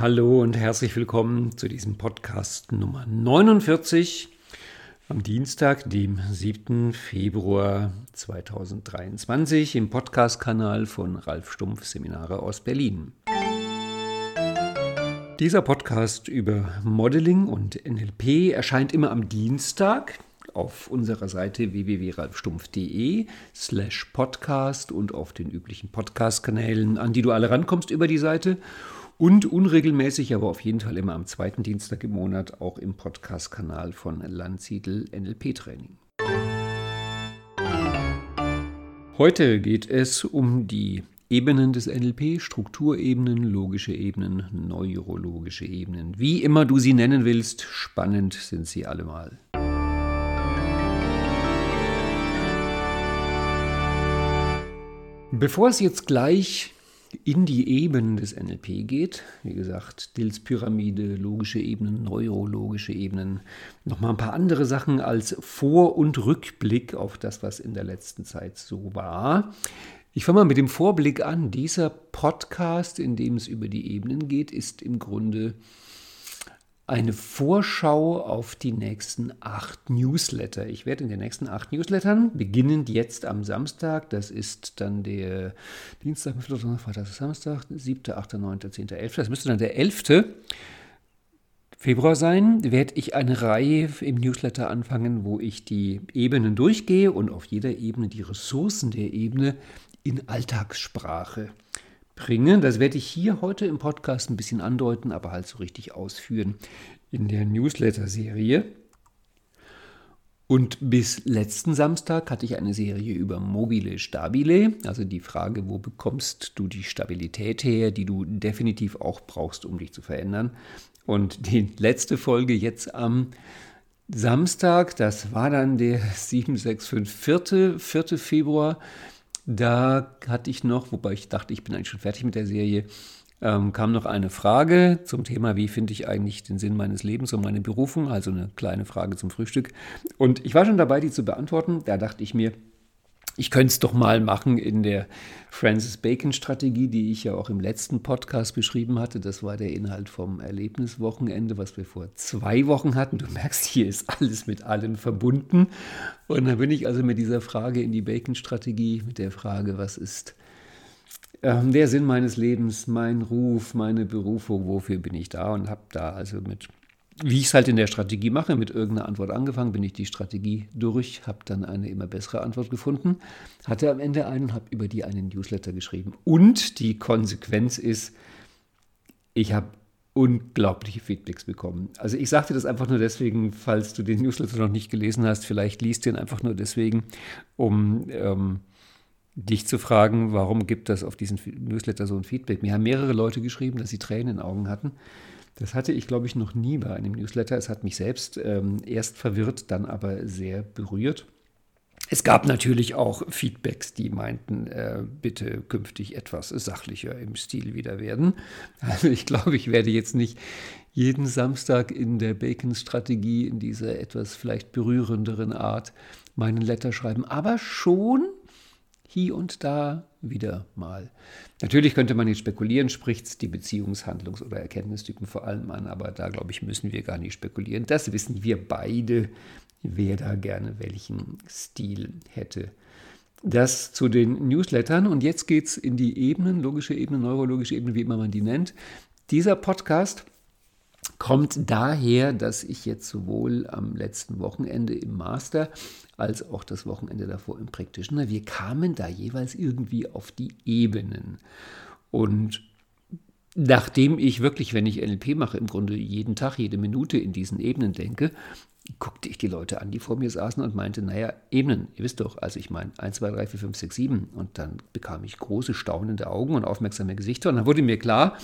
Hallo und herzlich willkommen zu diesem Podcast Nummer 49 am Dienstag, dem 7. Februar 2023 im Podcast-Kanal von Ralf Stumpf Seminare aus Berlin. Dieser Podcast über Modeling und NLP erscheint immer am Dienstag auf unserer Seite www.ralfstumpf.de slash podcast und auf den üblichen Podcast-Kanälen, an die du alle rankommst über die Seite und unregelmäßig, aber auf jeden Fall immer am zweiten Dienstag im Monat auch im Podcast-Kanal von Landsiedel NLP Training. Heute geht es um die Ebenen des NLP, Strukturebenen, logische Ebenen, neurologische Ebenen. Wie immer du sie nennen willst, spannend sind sie allemal. Bevor es jetzt gleich in die Ebenen des NLP geht. Wie gesagt, Dills Pyramide, logische Ebenen, neurologische Ebenen. Nochmal ein paar andere Sachen als Vor- und Rückblick auf das, was in der letzten Zeit so war. Ich fange mal mit dem Vorblick an. Dieser Podcast, in dem es über die Ebenen geht, ist im Grunde eine Vorschau auf die nächsten acht Newsletter. Ich werde in den nächsten acht Newslettern, beginnend jetzt am Samstag, das ist dann der Dienstag, Freitag, Samstag, 7., 8., 9., 10., 11., das müsste dann der 11. Februar sein, werde ich eine Reihe im Newsletter anfangen, wo ich die Ebenen durchgehe und auf jeder Ebene die Ressourcen der Ebene in Alltagssprache bringen. Das werde ich hier heute im Podcast ein bisschen andeuten, aber halt so richtig ausführen in der Newsletter-Serie. Und bis letzten Samstag hatte ich eine Serie über mobile Stabile, also die Frage, wo bekommst du die Stabilität her, die du definitiv auch brauchst, um dich zu verändern. Und die letzte Folge jetzt am Samstag, das war dann der 764. 4. Februar, da hatte ich noch, wobei ich dachte, ich bin eigentlich schon fertig mit der Serie, ähm, kam noch eine Frage zum Thema, wie finde ich eigentlich den Sinn meines Lebens und meine Berufung, also eine kleine Frage zum Frühstück. Und ich war schon dabei, die zu beantworten. Da dachte ich mir, ich könnte es doch mal machen in der Francis Bacon-Strategie, die ich ja auch im letzten Podcast beschrieben hatte. Das war der Inhalt vom Erlebniswochenende, was wir vor zwei Wochen hatten. Du merkst, hier ist alles mit allem verbunden. Und da bin ich also mit dieser Frage in die Bacon-Strategie, mit der Frage, was ist äh, der Sinn meines Lebens, mein Ruf, meine Berufung, wofür bin ich da? Und habe da also mit wie ich es halt in der Strategie mache, mit irgendeiner Antwort angefangen, bin ich die Strategie durch, habe dann eine immer bessere Antwort gefunden, hatte am Ende einen, habe über die einen Newsletter geschrieben. Und die Konsequenz ist, ich habe unglaubliche Feedbacks bekommen. Also ich sagte das einfach nur deswegen, falls du den Newsletter noch nicht gelesen hast, vielleicht liest ihn einfach nur deswegen, um ähm, dich zu fragen, warum gibt das auf diesen Newsletter so ein Feedback. Mir haben mehrere Leute geschrieben, dass sie Tränen in den Augen hatten das hatte ich, glaube ich, noch nie bei einem Newsletter. Es hat mich selbst ähm, erst verwirrt, dann aber sehr berührt. Es gab natürlich auch Feedbacks, die meinten, äh, bitte künftig etwas sachlicher im Stil wieder werden. Also ich glaube, ich werde jetzt nicht jeden Samstag in der Bacon-Strategie in dieser etwas vielleicht berührenderen Art meinen Letter schreiben, aber schon hier und da wieder mal. Natürlich könnte man jetzt spekulieren, spricht es die Beziehungshandlungs- oder Erkenntnistypen vor allem an, aber da glaube ich, müssen wir gar nicht spekulieren. Das wissen wir beide, wer da gerne welchen Stil hätte. Das zu den Newslettern und jetzt geht es in die Ebenen, logische Ebene, neurologische Ebene, wie immer man die nennt. Dieser Podcast kommt daher, dass ich jetzt sowohl am letzten Wochenende im Master als auch das Wochenende davor im Practitioner, wir kamen da jeweils irgendwie auf die Ebenen. Und nachdem ich wirklich, wenn ich NLP mache, im Grunde jeden Tag, jede Minute in diesen Ebenen denke, guckte ich die Leute an, die vor mir saßen und meinte, naja, Ebenen, ihr wisst doch, also ich meine 1, 2, 3, 4, 5, 6, 7 und dann bekam ich große, staunende Augen und aufmerksame Gesichter. Und dann wurde mir klar,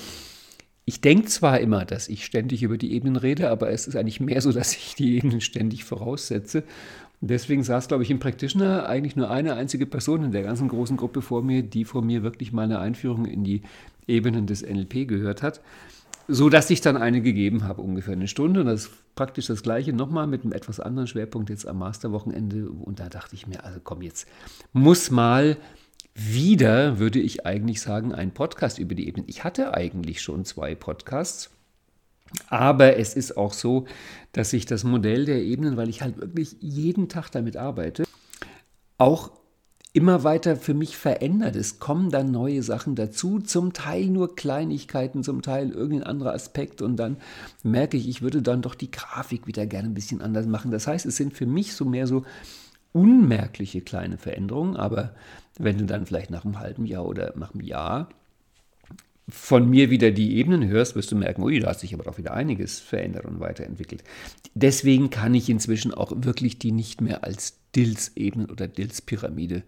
ich denke zwar immer, dass ich ständig über die Ebenen rede, aber es ist eigentlich mehr so, dass ich die Ebenen ständig voraussetze. Deswegen saß, glaube ich, im Practitioner eigentlich nur eine einzige Person in der ganzen großen Gruppe vor mir, die vor mir wirklich meine Einführung in die Ebenen des NLP gehört hat. So dass ich dann eine gegeben habe, ungefähr eine Stunde. Und das ist praktisch das Gleiche nochmal mit einem etwas anderen Schwerpunkt jetzt am Masterwochenende. Und da dachte ich mir, also komm, jetzt muss mal wieder, würde ich eigentlich sagen, ein Podcast über die Ebenen. Ich hatte eigentlich schon zwei Podcasts. Aber es ist auch so, dass sich das Modell der Ebenen, weil ich halt wirklich jeden Tag damit arbeite, auch immer weiter für mich verändert. Es kommen dann neue Sachen dazu, zum Teil nur Kleinigkeiten, zum Teil irgendein anderer Aspekt und dann merke ich, ich würde dann doch die Grafik wieder gerne ein bisschen anders machen. Das heißt, es sind für mich so mehr so unmerkliche kleine Veränderungen, aber wenn du dann vielleicht nach einem halben Jahr oder nach einem Jahr von mir wieder die Ebenen hörst, wirst du merken, ui, da hat sich aber doch wieder einiges verändert und weiterentwickelt. Deswegen kann ich inzwischen auch wirklich die nicht mehr als Dills-Ebenen oder Dills-Pyramide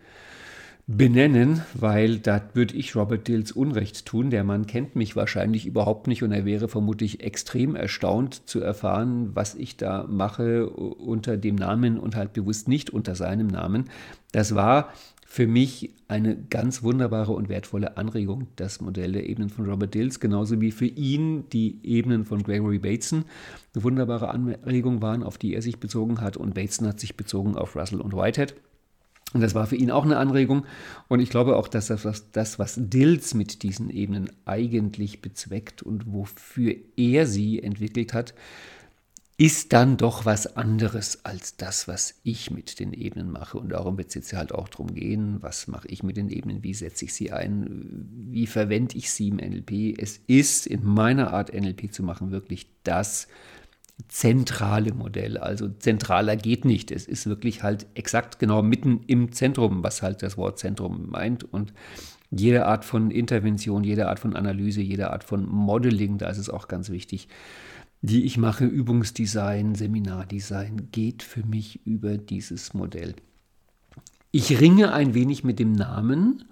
benennen, weil da würde ich Robert Dills Unrecht tun. Der Mann kennt mich wahrscheinlich überhaupt nicht und er wäre vermutlich extrem erstaunt zu erfahren, was ich da mache unter dem Namen und halt bewusst nicht unter seinem Namen. Das war für mich eine ganz wunderbare und wertvolle Anregung, das Modell der Ebenen von Robert Dills, genauso wie für ihn die Ebenen von Gregory Bateson eine wunderbare Anregung waren, auf die er sich bezogen hat und Bateson hat sich bezogen auf Russell und Whitehead. Und das war für ihn auch eine Anregung. Und ich glaube auch, dass das, das, was Dills mit diesen Ebenen eigentlich bezweckt und wofür er sie entwickelt hat, ist dann doch was anderes als das, was ich mit den Ebenen mache. Und darum wird es jetzt halt auch darum gehen, was mache ich mit den Ebenen, wie setze ich sie ein, wie verwende ich sie im NLP. Es ist in meiner Art NLP zu machen wirklich das zentrale Modell. Also zentraler geht nicht. Es ist wirklich halt exakt genau mitten im Zentrum, was halt das Wort Zentrum meint. Und jede Art von Intervention, jede Art von Analyse, jede Art von Modeling, da ist es auch ganz wichtig, die ich mache, Übungsdesign, Seminardesign, geht für mich über dieses Modell. Ich ringe ein wenig mit dem Namen.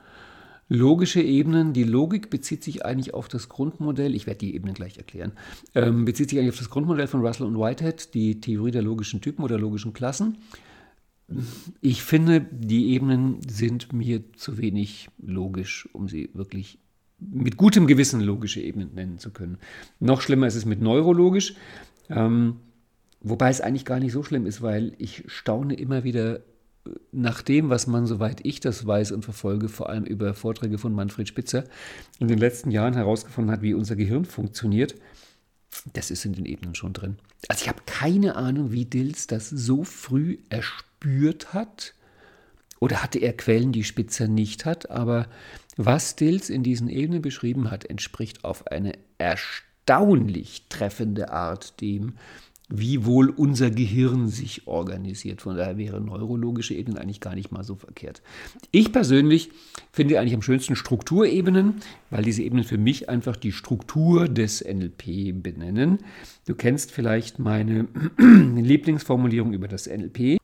Logische Ebenen, die Logik bezieht sich eigentlich auf das Grundmodell, ich werde die Ebenen gleich erklären, ähm, bezieht sich eigentlich auf das Grundmodell von Russell und Whitehead, die Theorie der logischen Typen oder logischen Klassen. Ich finde, die Ebenen sind mir zu wenig logisch, um sie wirklich mit gutem Gewissen logische Ebenen nennen zu können. Noch schlimmer ist es mit neurologisch, ähm, wobei es eigentlich gar nicht so schlimm ist, weil ich staune immer wieder äh, nach dem, was man, soweit ich das weiß und verfolge, vor allem über Vorträge von Manfred Spitzer, in den letzten Jahren herausgefunden hat, wie unser Gehirn funktioniert. Das ist in den Ebenen schon drin. Also ich habe keine Ahnung, wie Dills das so früh erspürt hat oder hatte er Quellen, die Spitzer nicht hat? Aber was Stills in diesen Ebenen beschrieben hat, entspricht auf eine erstaunlich treffende Art dem, wie wohl unser Gehirn sich organisiert. Von daher wäre neurologische Ebenen eigentlich gar nicht mal so verkehrt. Ich persönlich finde eigentlich am schönsten Strukturebenen, weil diese Ebenen für mich einfach die Struktur des NLP benennen. Du kennst vielleicht meine Lieblingsformulierung über das NLP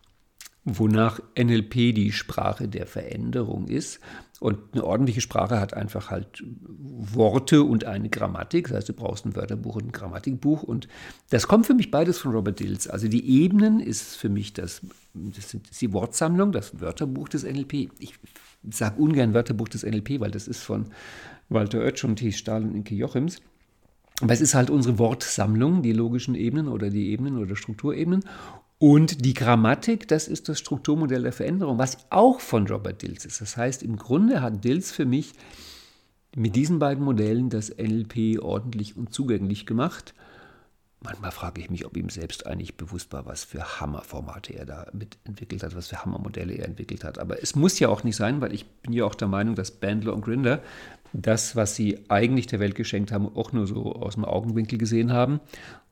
wonach NLP die Sprache der Veränderung ist. Und eine ordentliche Sprache hat einfach halt Worte und eine Grammatik. Das heißt, du brauchst ein Wörterbuch und ein Grammatikbuch. Und das kommt für mich beides von Robert Dills. Also die Ebenen ist für mich das, das ist die Wortsammlung, das Wörterbuch des NLP. Ich sage ungern Wörterbuch des NLP, weil das ist von Walter Oetsch und T. Stahl und Inke Jochims. Aber es ist halt unsere Wortsammlung, die logischen Ebenen oder die Ebenen oder Strukturebenen. Und die Grammatik, das ist das Strukturmodell der Veränderung, was auch von Robert Dills ist. Das heißt, im Grunde hat Dills für mich mit diesen beiden Modellen das NLP ordentlich und zugänglich gemacht. Manchmal frage ich mich, ob ihm selbst eigentlich bewusst war, was für Hammerformate er da mitentwickelt hat, was für Hammermodelle er entwickelt hat. Aber es muss ja auch nicht sein, weil ich bin ja auch der Meinung, dass Bandler und Grinder das, was sie eigentlich der Welt geschenkt haben, auch nur so aus dem Augenwinkel gesehen haben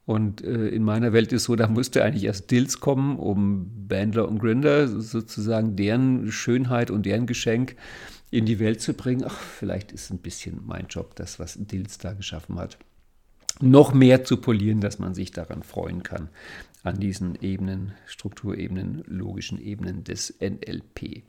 und äh, in meiner Welt ist so, da musste eigentlich erst Dills kommen, um Bandler und Grinder sozusagen deren Schönheit und deren Geschenk in die Welt zu bringen. Ach, vielleicht ist ein bisschen mein Job, das, was Dills da geschaffen hat, noch mehr zu polieren, dass man sich daran freuen kann, an diesen Ebenen, Strukturebenen, logischen Ebenen des NLP.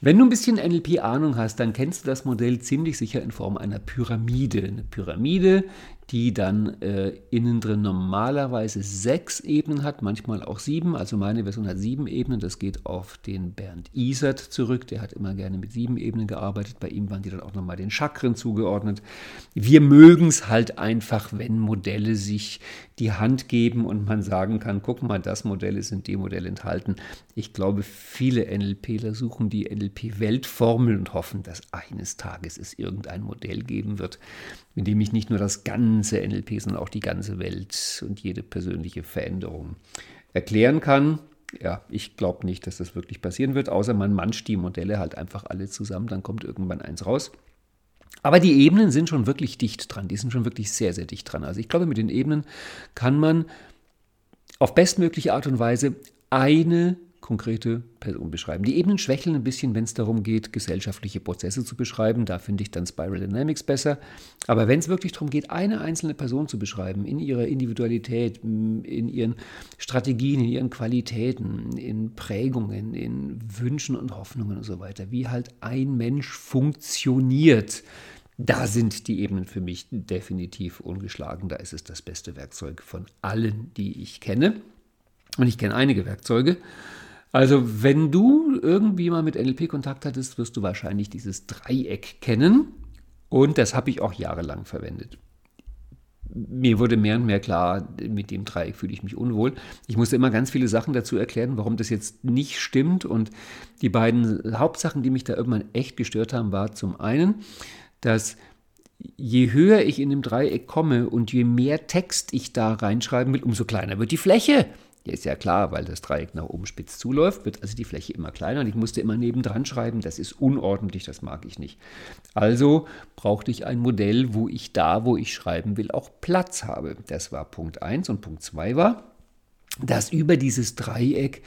Wenn du ein bisschen NLP-Ahnung hast, dann kennst du das Modell ziemlich sicher in Form einer Pyramide. Eine Pyramide, die dann äh, innen drin normalerweise sechs Ebenen hat, manchmal auch sieben. Also meine Version hat sieben Ebenen. Das geht auf den Bernd Isert zurück. Der hat immer gerne mit sieben Ebenen gearbeitet. Bei ihm waren die dann auch nochmal den Chakren zugeordnet. Wir mögen es halt einfach, wenn Modelle sich die Hand geben und man sagen kann, guck mal, das Modell ist in dem Modell enthalten. Ich glaube, viele NLPler suchen die NLP-Weltformel und hoffen, dass eines Tages es irgendein Modell geben wird, in dem ich nicht nur das ganze NLP, sondern auch die ganze Welt und jede persönliche Veränderung erklären kann ja, ich glaube nicht, dass das wirklich passieren wird, außer man mancht die Modelle halt einfach alle zusammen, dann kommt irgendwann eins raus. Aber die Ebenen sind schon wirklich dicht dran, die sind schon wirklich sehr, sehr dicht dran. Also ich glaube, mit den Ebenen kann man auf bestmögliche Art und Weise eine konkrete Person beschreiben. Die Ebenen schwächeln ein bisschen, wenn es darum geht, gesellschaftliche Prozesse zu beschreiben. Da finde ich dann Spiral Dynamics besser. Aber wenn es wirklich darum geht, eine einzelne Person zu beschreiben, in ihrer Individualität, in ihren Strategien, in ihren Qualitäten, in Prägungen, in Wünschen und Hoffnungen und so weiter, wie halt ein Mensch funktioniert, da sind die Ebenen für mich definitiv ungeschlagen. Da ist es das beste Werkzeug von allen, die ich kenne. Und ich kenne einige Werkzeuge. Also, wenn du irgendwie mal mit NLP Kontakt hattest, wirst du wahrscheinlich dieses Dreieck kennen. Und das habe ich auch jahrelang verwendet. Mir wurde mehr und mehr klar, mit dem Dreieck fühle ich mich unwohl. Ich musste immer ganz viele Sachen dazu erklären, warum das jetzt nicht stimmt. Und die beiden Hauptsachen, die mich da irgendwann echt gestört haben, war zum einen, dass je höher ich in dem Dreieck komme und je mehr Text ich da reinschreiben will, umso kleiner wird die Fläche. Ja, ist ja klar, weil das Dreieck nach oben spitz zuläuft, wird also die Fläche immer kleiner und ich musste immer nebendran schreiben, das ist unordentlich, das mag ich nicht. Also brauchte ich ein Modell, wo ich da, wo ich schreiben will, auch Platz habe. Das war Punkt 1 und Punkt 2 war, dass über dieses Dreieck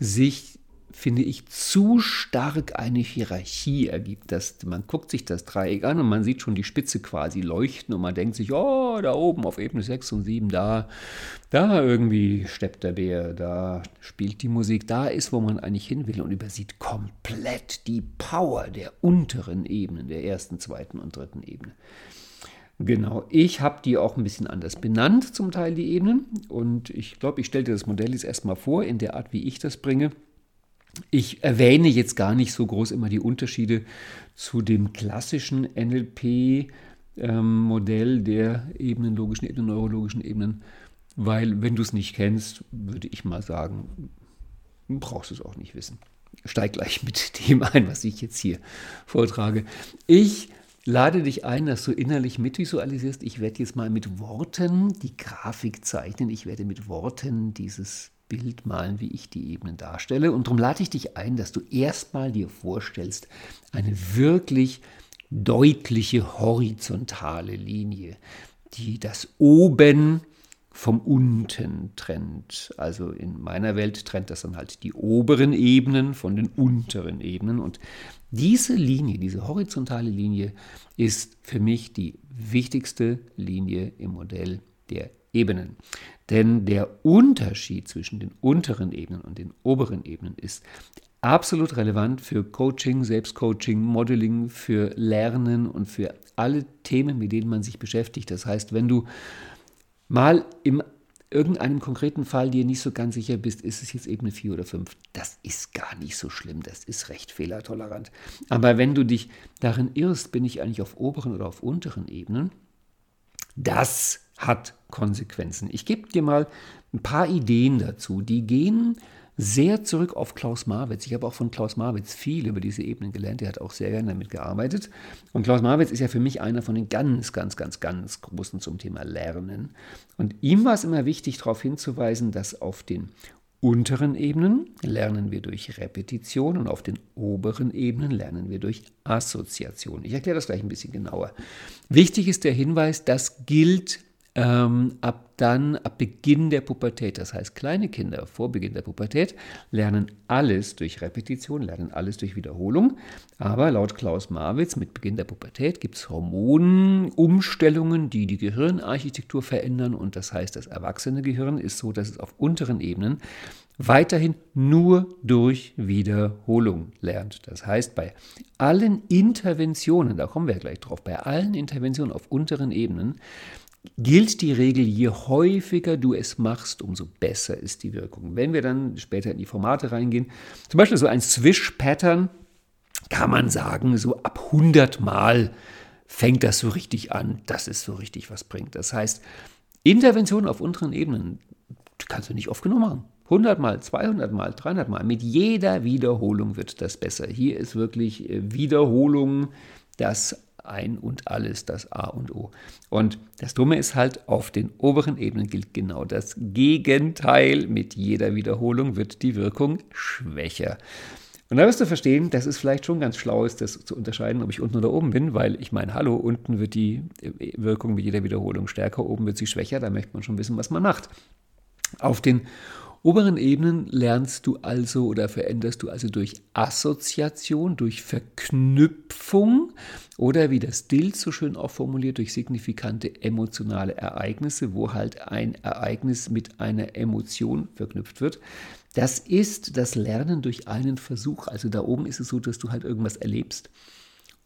sich finde ich, zu stark eine Hierarchie ergibt. Dass man guckt sich das Dreieck an und man sieht schon die Spitze quasi leuchten und man denkt sich, oh, da oben auf Ebene 6 und 7, da, da irgendwie steppt der Bär, da spielt die Musik, da ist, wo man eigentlich hin will und übersieht komplett die Power der unteren Ebenen, der ersten, zweiten und dritten Ebene. Genau, ich habe die auch ein bisschen anders benannt, zum Teil die Ebenen. Und ich glaube, ich stelle dir das Modell jetzt erstmal vor, in der Art, wie ich das bringe. Ich erwähne jetzt gar nicht so groß immer die Unterschiede zu dem klassischen NLP-Modell ähm, der Ebenen, logischen Ebenen, neurologischen Ebenen, weil wenn du es nicht kennst, würde ich mal sagen, brauchst du es auch nicht wissen. Steig gleich mit dem ein, was ich jetzt hier vortrage. Ich lade dich ein, dass du innerlich mitvisualisierst. Ich werde jetzt mal mit Worten die Grafik zeichnen. Ich werde mit Worten dieses Bild malen, wie ich die Ebenen darstelle. Und darum lade ich dich ein, dass du erstmal dir vorstellst, eine wirklich deutliche horizontale Linie, die das Oben vom Unten trennt. Also in meiner Welt trennt das dann halt die oberen Ebenen von den unteren Ebenen. Und diese Linie, diese horizontale Linie, ist für mich die wichtigste Linie im Modell der Ebenen. Denn der Unterschied zwischen den unteren Ebenen und den oberen Ebenen ist absolut relevant für Coaching, Selbstcoaching, Modeling, für Lernen und für alle Themen, mit denen man sich beschäftigt. Das heißt, wenn du mal in irgendeinem konkreten Fall dir nicht so ganz sicher bist, ist es jetzt Ebene 4 oder 5, das ist gar nicht so schlimm, das ist recht fehlertolerant. Aber wenn du dich darin irrst, bin ich eigentlich auf oberen oder auf unteren Ebenen, das hat Konsequenzen. Ich gebe dir mal ein paar Ideen dazu. Die gehen sehr zurück auf Klaus Marwitz. Ich habe auch von Klaus Marwitz viel über diese Ebenen gelernt. Er hat auch sehr gerne damit gearbeitet. Und Klaus Marwitz ist ja für mich einer von den ganz, ganz, ganz, ganz großen zum Thema Lernen. Und ihm war es immer wichtig, darauf hinzuweisen, dass auf den unteren Ebenen lernen wir durch Repetition und auf den oberen Ebenen lernen wir durch Assoziation. Ich erkläre das gleich ein bisschen genauer. Wichtig ist der Hinweis, das gilt ähm, ab dann, ab Beginn der Pubertät. Das heißt, kleine Kinder vor Beginn der Pubertät lernen alles durch Repetition, lernen alles durch Wiederholung. Aber laut Klaus Marwitz, mit Beginn der Pubertät gibt es Hormonumstellungen, die die Gehirnarchitektur verändern. Und das heißt, das erwachsene Gehirn ist so, dass es auf unteren Ebenen weiterhin nur durch Wiederholung lernt. Das heißt, bei allen Interventionen, da kommen wir gleich drauf, bei allen Interventionen auf unteren Ebenen gilt die Regel, je häufiger du es machst, umso besser ist die Wirkung. Wenn wir dann später in die Formate reingehen, zum Beispiel so ein Swish-Pattern, kann man sagen, so ab 100 Mal fängt das so richtig an, dass es so richtig was bringt. Das heißt, Interventionen auf unteren Ebenen kannst du nicht oft genug machen. 100 Mal, 200 Mal, 300 Mal. Mit jeder Wiederholung wird das besser. Hier ist wirklich äh, Wiederholung das Ein und Alles, das A und O. Und das Dumme ist halt, auf den oberen Ebenen gilt genau das Gegenteil. Mit jeder Wiederholung wird die Wirkung schwächer. Und da wirst du verstehen, dass es vielleicht schon ganz schlau ist, das zu unterscheiden, ob ich unten oder oben bin, weil ich meine, hallo, unten wird die äh, Wirkung mit jeder Wiederholung stärker, oben wird sie schwächer, da möchte man schon wissen, was man macht. Auf den oberen Ebenen lernst du also oder veränderst du also durch Assoziation, durch Verknüpfung oder wie das Dill so schön auch formuliert, durch signifikante emotionale Ereignisse, wo halt ein Ereignis mit einer Emotion verknüpft wird. Das ist das Lernen durch einen Versuch. Also da oben ist es so, dass du halt irgendwas erlebst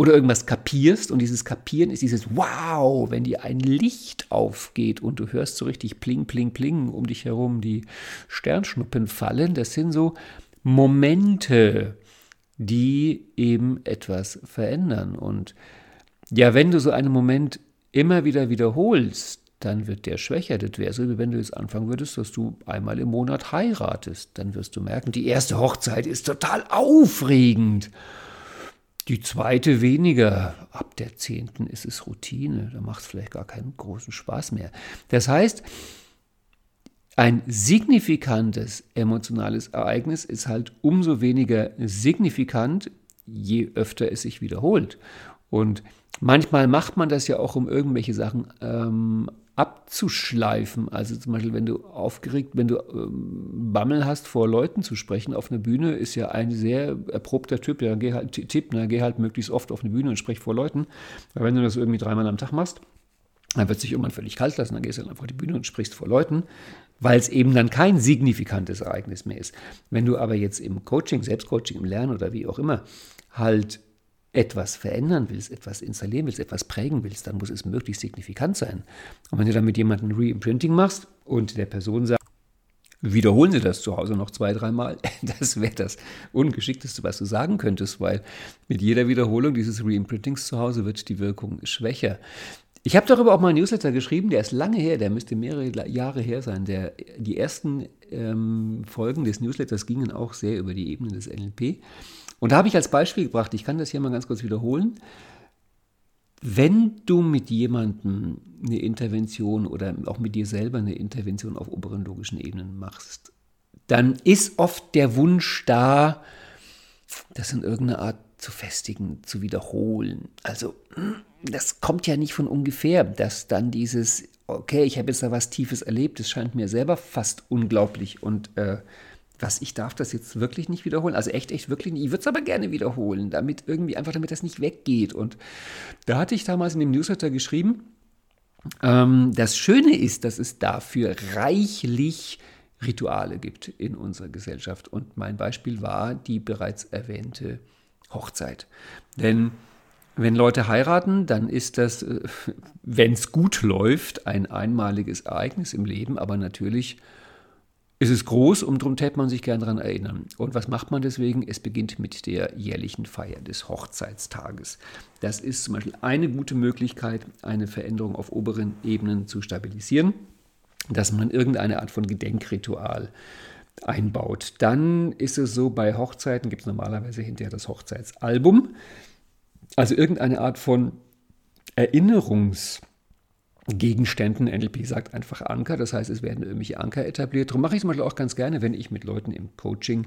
oder irgendwas kapierst und dieses Kapieren ist dieses Wow, wenn dir ein Licht aufgeht und du hörst so richtig Pling, Pling, Pling um dich herum die Sternschnuppen fallen. Das sind so Momente, die eben etwas verändern. Und ja, wenn du so einen Moment immer wieder wiederholst, dann wird der schwächer. Das wäre so, wie wenn du jetzt anfangen würdest, dass du einmal im Monat heiratest. Dann wirst du merken, die erste Hochzeit ist total aufregend. Die zweite weniger. Ab der zehnten ist es Routine. Da macht es vielleicht gar keinen großen Spaß mehr. Das heißt, ein signifikantes emotionales Ereignis ist halt umso weniger signifikant, je öfter es sich wiederholt. Und manchmal macht man das ja auch, um irgendwelche Sachen ähm, abzuschleifen. Also zum Beispiel, wenn du aufgeregt, wenn du ähm, Bammel hast, vor Leuten zu sprechen auf einer Bühne, ist ja ein sehr erprobter Typ, der geh halt, Tipp, ne, geh halt möglichst oft auf eine Bühne und sprech vor Leuten. Weil wenn du das irgendwie dreimal am Tag machst, dann wird sich irgendwann völlig kalt lassen, dann gehst du halt einfach auf die Bühne und sprichst vor Leuten, weil es eben dann kein signifikantes Ereignis mehr ist. Wenn du aber jetzt im Coaching, Selbstcoaching, im Lernen oder wie auch immer, halt etwas verändern willst, etwas installieren willst, etwas prägen willst, dann muss es möglichst signifikant sein. Und wenn du dann mit jemandem Reimprinting machst und der Person sagt, wiederholen Sie das zu Hause noch zwei, dreimal, das wäre das Ungeschickteste, was du sagen könntest, weil mit jeder Wiederholung dieses Reimprintings zu Hause wird die Wirkung schwächer. Ich habe darüber auch mal einen Newsletter geschrieben, der ist lange her, der müsste mehrere Jahre her sein. Der, die ersten ähm, Folgen des Newsletters gingen auch sehr über die Ebene des NLP. Und da habe ich als Beispiel gebracht, ich kann das hier mal ganz kurz wiederholen, wenn du mit jemandem eine Intervention oder auch mit dir selber eine Intervention auf oberen logischen Ebenen machst, dann ist oft der Wunsch da, das in irgendeiner Art zu festigen, zu wiederholen. Also das kommt ja nicht von ungefähr, dass dann dieses, okay, ich habe jetzt da was Tiefes erlebt, das scheint mir selber fast unglaublich und äh, was, ich darf das jetzt wirklich nicht wiederholen. Also echt, echt wirklich nicht. Ich würde es aber gerne wiederholen, damit irgendwie einfach, damit das nicht weggeht. Und da hatte ich damals in dem Newsletter geschrieben, ähm, das Schöne ist, dass es dafür reichlich Rituale gibt in unserer Gesellschaft. Und mein Beispiel war die bereits erwähnte Hochzeit. Denn wenn Leute heiraten, dann ist das, äh, wenn es gut läuft, ein einmaliges Ereignis im Leben, aber natürlich es ist groß und darum täte man sich gern daran erinnern. Und was macht man deswegen? Es beginnt mit der jährlichen Feier des Hochzeitstages. Das ist zum Beispiel eine gute Möglichkeit, eine Veränderung auf oberen Ebenen zu stabilisieren, dass man irgendeine Art von Gedenkritual einbaut. Dann ist es so, bei Hochzeiten gibt es normalerweise hinterher das Hochzeitsalbum, also irgendeine Art von Erinnerungs- Gegenständen. NLP sagt einfach Anker, das heißt, es werden irgendwelche Anker etabliert. Darum mache ich es mal auch ganz gerne, wenn ich mit Leuten im Coaching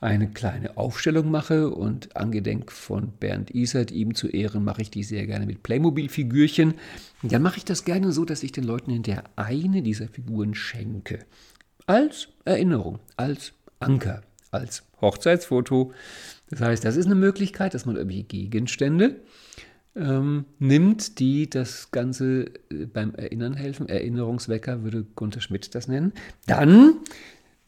eine kleine Aufstellung mache und angedenk von Bernd Isert, ihm zu Ehren, mache ich die sehr gerne mit Playmobil-Figürchen. Dann mache ich das gerne so, dass ich den Leuten hinterher eine dieser Figuren schenke. Als Erinnerung, als Anker, als Hochzeitsfoto. Das heißt, das ist eine Möglichkeit, dass man irgendwelche Gegenstände ähm, nimmt, die das Ganze äh, beim Erinnern helfen. Erinnerungswecker würde Gunther Schmidt das nennen. Dann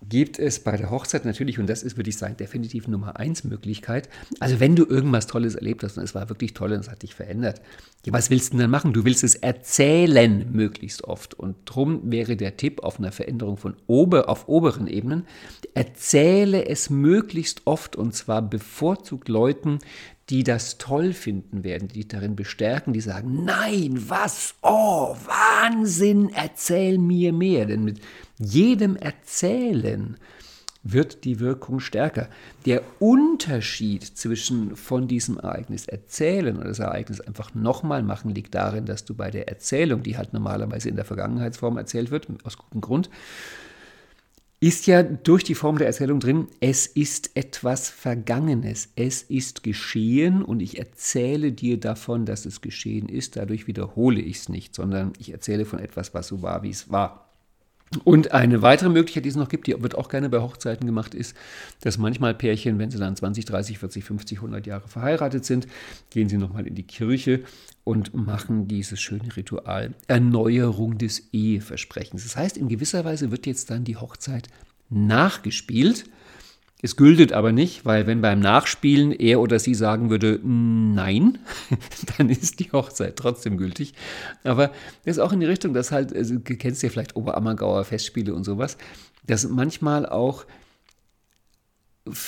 gibt es bei der Hochzeit natürlich, und das ist, würde ich sagen, definitiv Nummer eins Möglichkeit. Also wenn du irgendwas Tolles erlebt hast und es war wirklich toll und es hat dich verändert, ja, was willst du denn dann machen? Du willst es erzählen möglichst oft. Und darum wäre der Tipp auf einer Veränderung von ober, auf oberen Ebenen, erzähle es möglichst oft und zwar bevorzugt Leuten, die das toll finden werden, die darin bestärken, die sagen, nein, was, oh, Wahnsinn, erzähl mir mehr. Denn mit jedem Erzählen wird die Wirkung stärker. Der Unterschied zwischen von diesem Ereignis erzählen und das Ereignis einfach nochmal machen liegt darin, dass du bei der Erzählung, die halt normalerweise in der Vergangenheitsform erzählt wird, aus gutem Grund, ist ja durch die Form der Erzählung drin, es ist etwas Vergangenes, es ist geschehen und ich erzähle dir davon, dass es geschehen ist, dadurch wiederhole ich es nicht, sondern ich erzähle von etwas, was so war, wie es war. Und eine weitere Möglichkeit, die es noch gibt, die wird auch gerne bei Hochzeiten gemacht, ist, dass manchmal Pärchen, wenn sie dann 20, 30, 40, 50, 100 Jahre verheiratet sind, gehen sie nochmal in die Kirche und machen dieses schöne Ritual Erneuerung des Eheversprechens. Das heißt, in gewisser Weise wird jetzt dann die Hochzeit nachgespielt es gültet aber nicht, weil wenn beim Nachspielen er oder sie sagen würde, nein, dann ist die Hochzeit trotzdem gültig. Aber das ist auch in die Richtung, dass halt, also, du kennst ja vielleicht Oberammergauer Festspiele und sowas, dass manchmal auch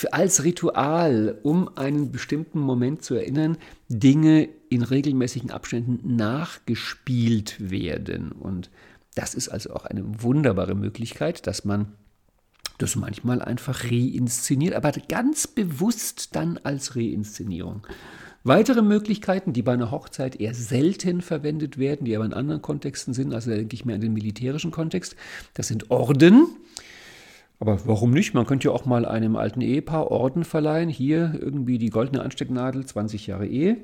als Ritual, um einen bestimmten Moment zu erinnern, Dinge in regelmäßigen Abständen nachgespielt werden. Und das ist also auch eine wunderbare Möglichkeit, dass man das manchmal einfach reinszeniert, aber ganz bewusst dann als Reinszenierung. Weitere Möglichkeiten, die bei einer Hochzeit eher selten verwendet werden, die aber in anderen Kontexten sind, also denke ich mehr an den militärischen Kontext, das sind Orden. Aber warum nicht? Man könnte ja auch mal einem alten Ehepaar Orden verleihen. Hier irgendwie die goldene Anstecknadel, 20 Jahre Ehe.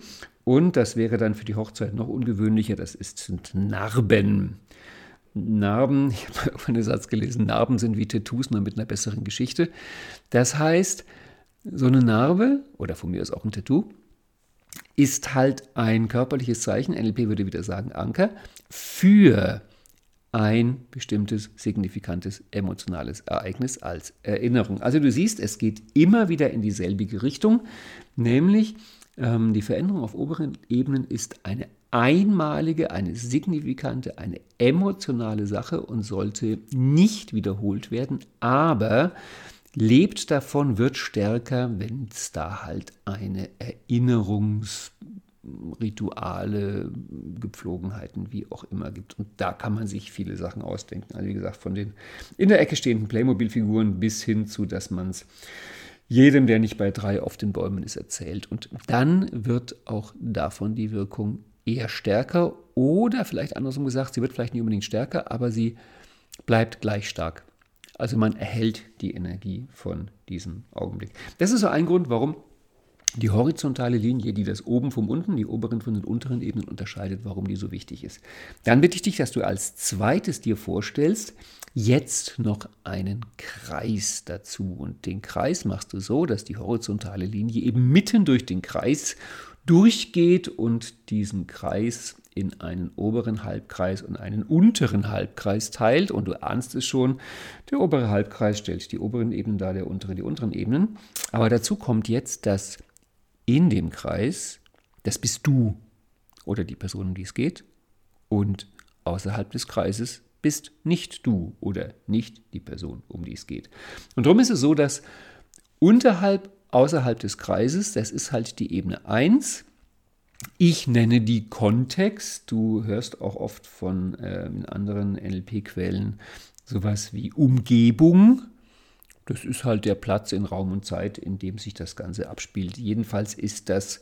Und das wäre dann für die Hochzeit noch ungewöhnlicher, das ist, sind Narben. Narben, ich habe irgendwann einen Satz gelesen, Narben sind wie Tattoos, nur mit einer besseren Geschichte. Das heißt, so eine Narbe, oder von mir ist auch ein Tattoo, ist halt ein körperliches Zeichen, NLP würde wieder sagen Anker, für ein bestimmtes signifikantes emotionales Ereignis als Erinnerung. Also du siehst, es geht immer wieder in dieselbige Richtung, nämlich ähm, die Veränderung auf oberen Ebenen ist eine einmalige, eine signifikante, eine emotionale Sache und sollte nicht wiederholt werden, aber lebt davon, wird stärker, wenn es da halt eine Erinnerungsrituale, Gepflogenheiten, wie auch immer gibt. Und da kann man sich viele Sachen ausdenken. Also wie gesagt, von den in der Ecke stehenden Playmobil-Figuren bis hin zu, dass man es jedem, der nicht bei drei auf den Bäumen ist, erzählt. Und dann wird auch davon die Wirkung eher stärker oder vielleicht andersrum gesagt, sie wird vielleicht nicht unbedingt stärker, aber sie bleibt gleich stark. Also man erhält die Energie von diesem Augenblick. Das ist so ein Grund, warum die horizontale Linie, die das oben vom unten, die oberen von den unteren Ebenen unterscheidet, warum die so wichtig ist. Dann bitte ich dich, dass du als zweites dir vorstellst, jetzt noch einen Kreis dazu. Und den Kreis machst du so, dass die horizontale Linie eben mitten durch den Kreis durchgeht und diesen Kreis in einen oberen Halbkreis und einen unteren Halbkreis teilt. Und du ahnst es schon, der obere Halbkreis stellt die oberen Ebenen dar, der untere die unteren Ebenen. Aber dazu kommt jetzt, dass in dem Kreis, das bist du oder die Person, um die es geht. Und außerhalb des Kreises bist nicht du oder nicht die Person, um die es geht. Und darum ist es so, dass unterhalb außerhalb des Kreises, das ist halt die Ebene 1. Ich nenne die Kontext. Du hörst auch oft von äh, anderen NLP-Quellen sowas wie Umgebung. Das ist halt der Platz in Raum und Zeit, in dem sich das Ganze abspielt. Jedenfalls ist das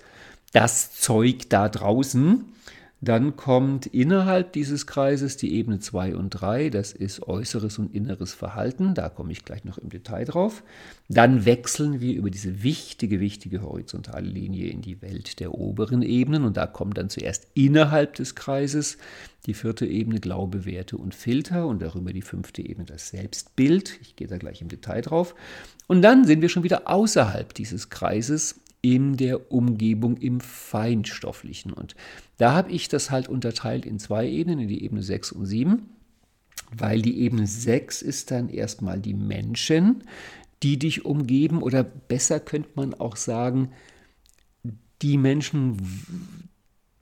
das Zeug da draußen. Dann kommt innerhalb dieses Kreises die Ebene 2 und 3, das ist äußeres und inneres Verhalten, da komme ich gleich noch im Detail drauf. Dann wechseln wir über diese wichtige, wichtige horizontale Linie in die Welt der oberen Ebenen und da kommt dann zuerst innerhalb des Kreises die vierte Ebene Glaube, Werte und Filter und darüber die fünfte Ebene das Selbstbild. Ich gehe da gleich im Detail drauf. Und dann sind wir schon wieder außerhalb dieses Kreises in der Umgebung im Feinstofflichen. Und da habe ich das halt unterteilt in zwei Ebenen, in die Ebene 6 und 7, weil die Ebene 6 ist dann erstmal die Menschen, die dich umgeben, oder besser könnte man auch sagen, die Menschen,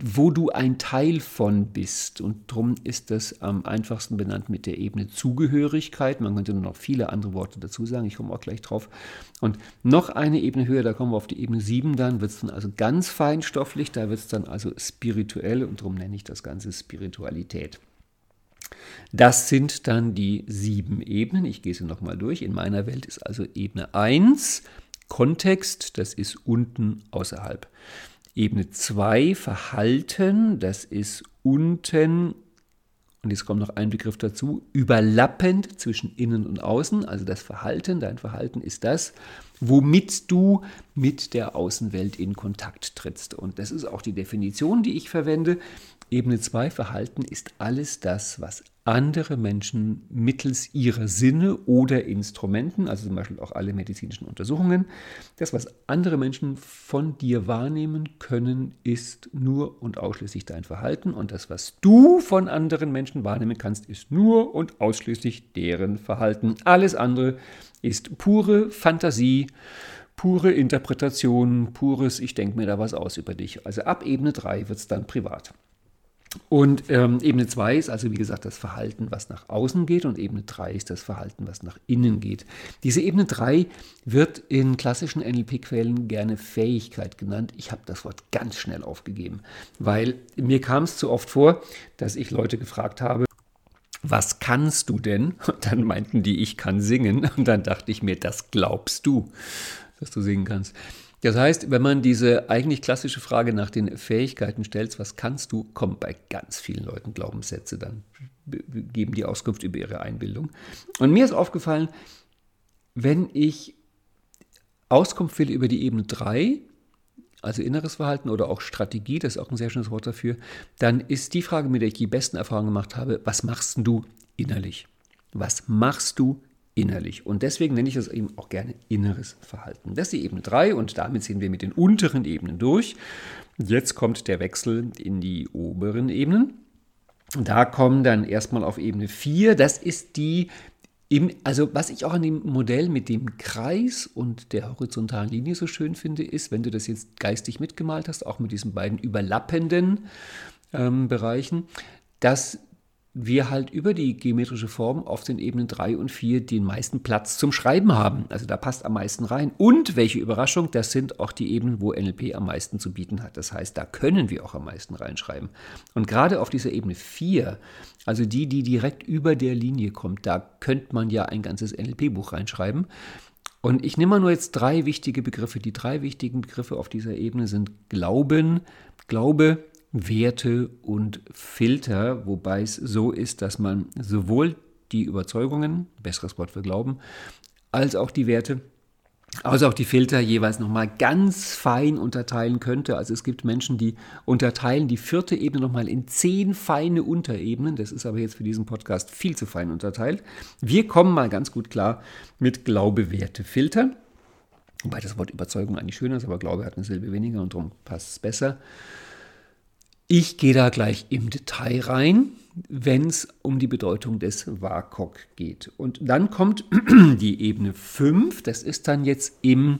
wo du ein Teil von bist. Und darum ist das am einfachsten benannt mit der Ebene Zugehörigkeit. Man könnte noch viele andere Worte dazu sagen, ich komme auch gleich drauf. Und noch eine Ebene höher, da kommen wir auf die Ebene 7 dann, wird es dann also ganz feinstofflich, da wird es dann also spirituell und darum nenne ich das Ganze Spiritualität. Das sind dann die sieben Ebenen. Ich gehe sie nochmal durch. In meiner Welt ist also Ebene 1 Kontext, das ist unten außerhalb. Ebene 2 Verhalten, das ist unten, und jetzt kommt noch ein Begriff dazu, überlappend zwischen innen und außen. Also das Verhalten, dein Verhalten ist das, womit du mit der Außenwelt in Kontakt trittst. Und das ist auch die Definition, die ich verwende. Ebene 2 Verhalten ist alles das, was andere Menschen mittels ihrer Sinne oder Instrumenten, also zum Beispiel auch alle medizinischen Untersuchungen, das, was andere Menschen von dir wahrnehmen können, ist nur und ausschließlich dein Verhalten und das, was du von anderen Menschen wahrnehmen kannst, ist nur und ausschließlich deren Verhalten. Alles andere ist pure Fantasie, pure Interpretation, pures, ich denke mir da was aus über dich. Also ab Ebene 3 wird es dann privat. Und ähm, Ebene 2 ist also, wie gesagt, das Verhalten, was nach außen geht, und Ebene 3 ist das Verhalten, was nach innen geht. Diese Ebene 3 wird in klassischen NLP-Quellen gerne Fähigkeit genannt. Ich habe das Wort ganz schnell aufgegeben, weil mir kam es zu oft vor, dass ich Leute gefragt habe, was kannst du denn? Und dann meinten die, ich kann singen. Und dann dachte ich mir, das glaubst du, dass du singen kannst. Das heißt, wenn man diese eigentlich klassische Frage nach den Fähigkeiten stellt, was kannst du, kommen bei ganz vielen Leuten Glaubenssätze, dann geben die Auskunft über ihre Einbildung. Und mir ist aufgefallen, wenn ich Auskunft will über die Ebene 3, also inneres Verhalten oder auch Strategie, das ist auch ein sehr schönes Wort dafür, dann ist die Frage, mit der ich die besten Erfahrungen gemacht habe, was machst du innerlich? Was machst du innerlich. Und deswegen nenne ich das eben auch gerne inneres Verhalten. Das ist die Ebene 3 und damit sind wir mit den unteren Ebenen durch. Jetzt kommt der Wechsel in die oberen Ebenen. Da kommen dann erstmal auf Ebene 4, das ist die, also was ich auch an dem Modell mit dem Kreis und der horizontalen Linie so schön finde, ist, wenn du das jetzt geistig mitgemalt hast, auch mit diesen beiden überlappenden ähm, Bereichen, dass wir halt über die geometrische Form auf den Ebenen 3 und 4 den meisten Platz zum Schreiben haben. Also da passt am meisten rein. Und welche Überraschung, das sind auch die Ebenen, wo NLP am meisten zu bieten hat. Das heißt, da können wir auch am meisten reinschreiben. Und gerade auf dieser Ebene 4, also die, die direkt über der Linie kommt, da könnte man ja ein ganzes NLP-Buch reinschreiben. Und ich nehme mal nur jetzt drei wichtige Begriffe. Die drei wichtigen Begriffe auf dieser Ebene sind Glauben, Glaube, Werte und Filter, wobei es so ist, dass man sowohl die Überzeugungen, besseres Wort für Glauben, als auch die Werte, als auch die Filter jeweils nochmal ganz fein unterteilen könnte. Also es gibt Menschen, die unterteilen die vierte Ebene nochmal in zehn feine Unterebenen. Das ist aber jetzt für diesen Podcast viel zu fein unterteilt. Wir kommen mal ganz gut klar mit Glaube, Werte, Filtern. Wobei das Wort Überzeugung eigentlich schöner ist, aber Glaube hat eine Silbe weniger und darum passt es besser. Ich gehe da gleich im Detail rein, wenn es um die Bedeutung des WAKOK geht. Und dann kommt die Ebene 5, das ist dann jetzt im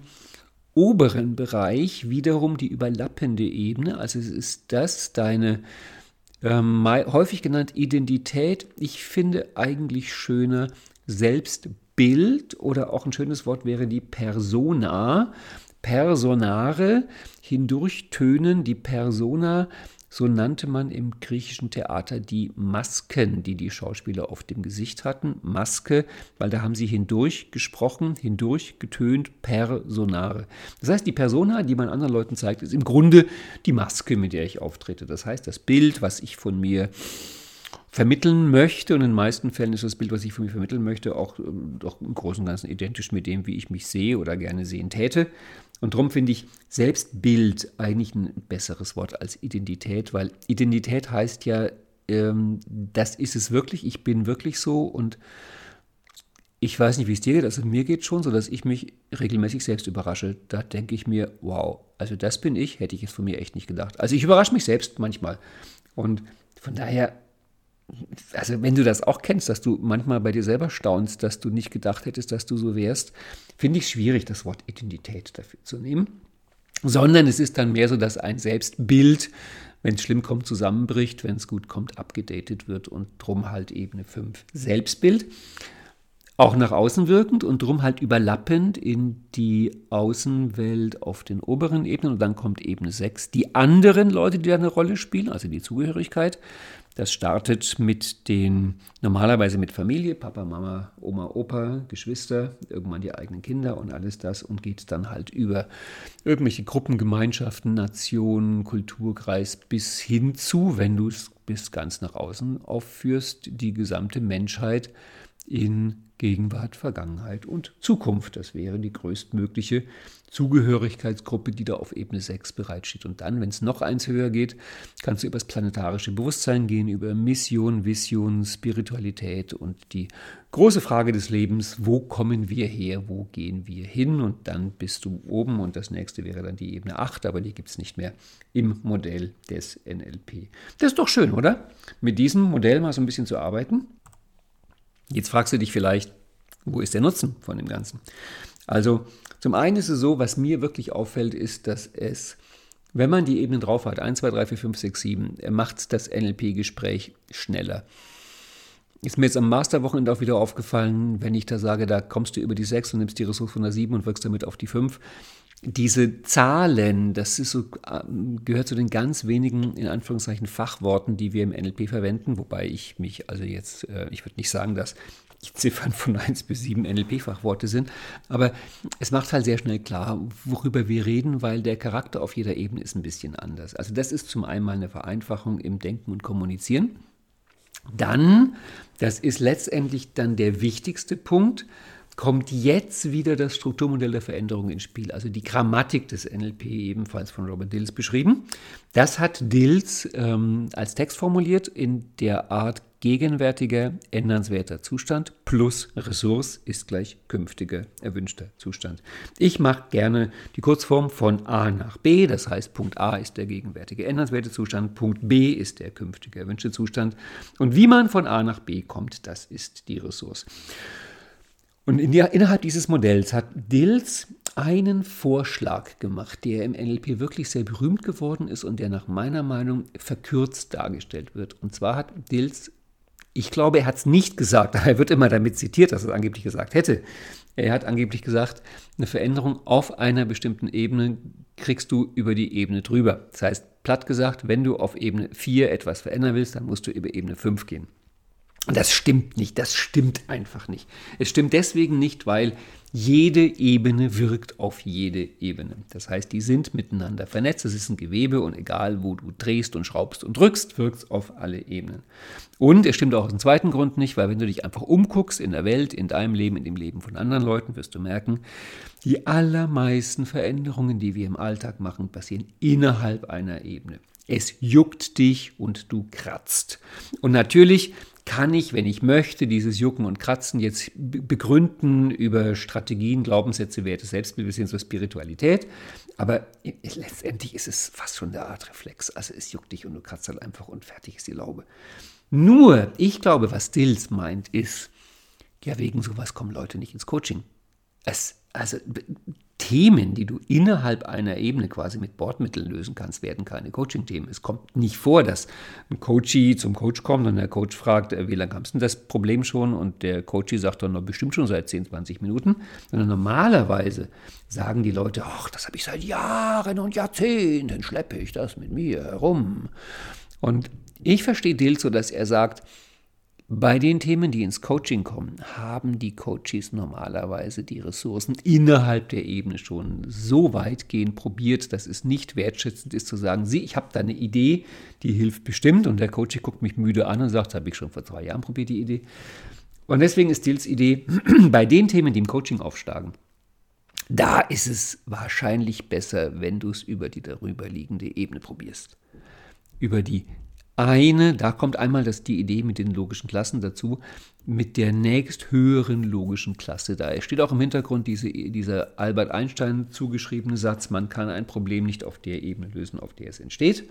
oberen Bereich wiederum die überlappende Ebene. Also es ist das deine ähm, häufig genannt Identität. Ich finde eigentlich schöner Selbstbild oder auch ein schönes Wort wäre die Persona. Personare hindurchtönen, die Persona so nannte man im griechischen Theater die Masken, die die Schauspieler auf dem Gesicht hatten. Maske, weil da haben sie hindurch gesprochen, hindurch getönt, personare. Das heißt, die Persona, die man anderen Leuten zeigt, ist im Grunde die Maske, mit der ich auftrete. Das heißt, das Bild, was ich von mir vermitteln möchte, und in den meisten Fällen ist das Bild, was ich von mir vermitteln möchte, auch ähm, doch im Großen und Ganzen identisch mit dem, wie ich mich sehe oder gerne sehen täte. Und darum finde ich Selbstbild eigentlich ein besseres Wort als Identität, weil Identität heißt ja, ähm, das ist es wirklich, ich bin wirklich so und ich weiß nicht, wie es dir geht, also mir geht schon so, dass ich mich regelmäßig selbst überrasche. Da denke ich mir, wow, also das bin ich, hätte ich es von mir echt nicht gedacht. Also ich überrasche mich selbst manchmal. Und von daher also wenn du das auch kennst, dass du manchmal bei dir selber staunst, dass du nicht gedacht hättest, dass du so wärst, finde ich schwierig, das Wort Identität dafür zu nehmen. Sondern es ist dann mehr so, dass ein Selbstbild wenn es schlimm kommt, zusammenbricht, wenn es gut kommt, abgedatet wird und drum halt Ebene 5 Selbstbild. Auch nach außen wirkend und drum halt überlappend in die Außenwelt auf den oberen Ebenen. Und dann kommt Ebene 6, die anderen Leute, die da eine Rolle spielen, also die Zugehörigkeit. Das startet mit den, normalerweise mit Familie, Papa, Mama, Oma, Opa, Geschwister, irgendwann die eigenen Kinder und alles das und geht dann halt über irgendwelche Gruppengemeinschaften, Nationen, Kulturkreis bis hin zu, wenn du es bis ganz nach außen aufführst, die gesamte Menschheit in Gegenwart, Vergangenheit und Zukunft. Das wäre die größtmögliche Zugehörigkeitsgruppe, die da auf Ebene 6 bereitsteht. Und dann, wenn es noch eins höher geht, kannst du über das planetarische Bewusstsein gehen, über Mission, Vision, Spiritualität und die große Frage des Lebens, wo kommen wir her, wo gehen wir hin? Und dann bist du oben und das nächste wäre dann die Ebene 8, aber die gibt es nicht mehr im Modell des NLP. Das ist doch schön, oder? Mit diesem Modell mal so ein bisschen zu arbeiten. Jetzt fragst du dich vielleicht, wo ist der Nutzen von dem Ganzen? Also zum einen ist es so, was mir wirklich auffällt, ist, dass es, wenn man die Ebenen drauf hat, 1, 2, 3, 4, 5, 6, 7, macht das NLP-Gespräch schneller. Ist mir jetzt am Masterwochenende auch wieder aufgefallen, wenn ich da sage, da kommst du über die 6 und nimmst die Ressource von der 7 und wirkst damit auf die 5 diese Zahlen, das ist so, ähm, gehört zu den ganz wenigen, in Anführungszeichen, Fachworten, die wir im NLP verwenden, wobei ich mich, also jetzt, äh, ich würde nicht sagen, dass die Ziffern von 1 bis 7 NLP-Fachworte sind, aber es macht halt sehr schnell klar, worüber wir reden, weil der Charakter auf jeder Ebene ist ein bisschen anders. Also das ist zum einen mal eine Vereinfachung im Denken und Kommunizieren. Dann, das ist letztendlich dann der wichtigste Punkt, kommt jetzt wieder das Strukturmodell der Veränderung ins Spiel, also die Grammatik des NLP, ebenfalls von Robert Dills beschrieben. Das hat Dills ähm, als Text formuliert in der Art gegenwärtiger, ändernswerter Zustand plus Ressource ist gleich künftiger, erwünschter Zustand. Ich mache gerne die Kurzform von A nach B, das heißt Punkt A ist der gegenwärtige, ändernswerte Zustand, Punkt B ist der künftige, erwünschte Zustand. Und wie man von A nach B kommt, das ist die Ressource. Und in der, innerhalb dieses Modells hat Dills einen Vorschlag gemacht, der im NLP wirklich sehr berühmt geworden ist und der nach meiner Meinung verkürzt dargestellt wird. Und zwar hat Dills, ich glaube, er hat es nicht gesagt, er wird immer damit zitiert, dass er es angeblich gesagt hätte. Er hat angeblich gesagt, eine Veränderung auf einer bestimmten Ebene kriegst du über die Ebene drüber. Das heißt, platt gesagt, wenn du auf Ebene 4 etwas verändern willst, dann musst du über Ebene 5 gehen. Und das stimmt nicht, das stimmt einfach nicht. Es stimmt deswegen nicht, weil jede Ebene wirkt auf jede Ebene. Das heißt, die sind miteinander vernetzt. Es ist ein Gewebe und egal, wo du drehst und schraubst und drückst, wirkt es auf alle Ebenen. Und es stimmt auch aus dem zweiten Grund nicht, weil wenn du dich einfach umguckst in der Welt, in deinem Leben, in dem Leben von anderen Leuten, wirst du merken, die allermeisten Veränderungen, die wir im Alltag machen, passieren innerhalb einer Ebene. Es juckt dich und du kratzt. Und natürlich kann ich, wenn ich möchte, dieses Jucken und Kratzen jetzt begründen über Strategien, Glaubenssätze, Werte, Selbstbild bis hin zur Spiritualität. Aber letztendlich ist es fast schon eine Art Reflex. Also es juckt dich und du kratzt halt einfach und fertig ist die Laube. Nur, ich glaube, was Stills meint, ist, ja, wegen sowas kommen Leute nicht ins Coaching. Es, also Themen, die du innerhalb einer Ebene quasi mit Bordmitteln lösen kannst, werden keine Coaching-Themen. Es kommt nicht vor, dass ein Coachie zum Coach kommt und der Coach fragt, äh, wie lange hast du das Problem schon? Und der Coachie sagt dann, bestimmt schon seit 10, 20 Minuten. Sondern normalerweise sagen die Leute, ach, das habe ich seit Jahren und Jahrzehnten, schleppe ich das mit mir herum. Und ich verstehe Dill so, dass er sagt, bei den Themen, die ins Coaching kommen, haben die Coaches normalerweise die Ressourcen innerhalb der Ebene schon so weitgehend probiert, dass es nicht wertschätzend ist zu sagen, sieh, ich habe da eine Idee, die hilft bestimmt und der Coach guckt mich müde an und sagt, habe ich schon vor zwei Jahren probiert, die Idee. Und deswegen ist Dills Idee, bei den Themen, die im Coaching aufschlagen, da ist es wahrscheinlich besser, wenn du es über die darüberliegende Ebene probierst. Über die eine, da kommt einmal das, die Idee mit den logischen Klassen dazu, mit der nächsthöheren logischen Klasse. Da steht auch im Hintergrund diese, dieser Albert Einstein zugeschriebene Satz, man kann ein Problem nicht auf der Ebene lösen, auf der es entsteht.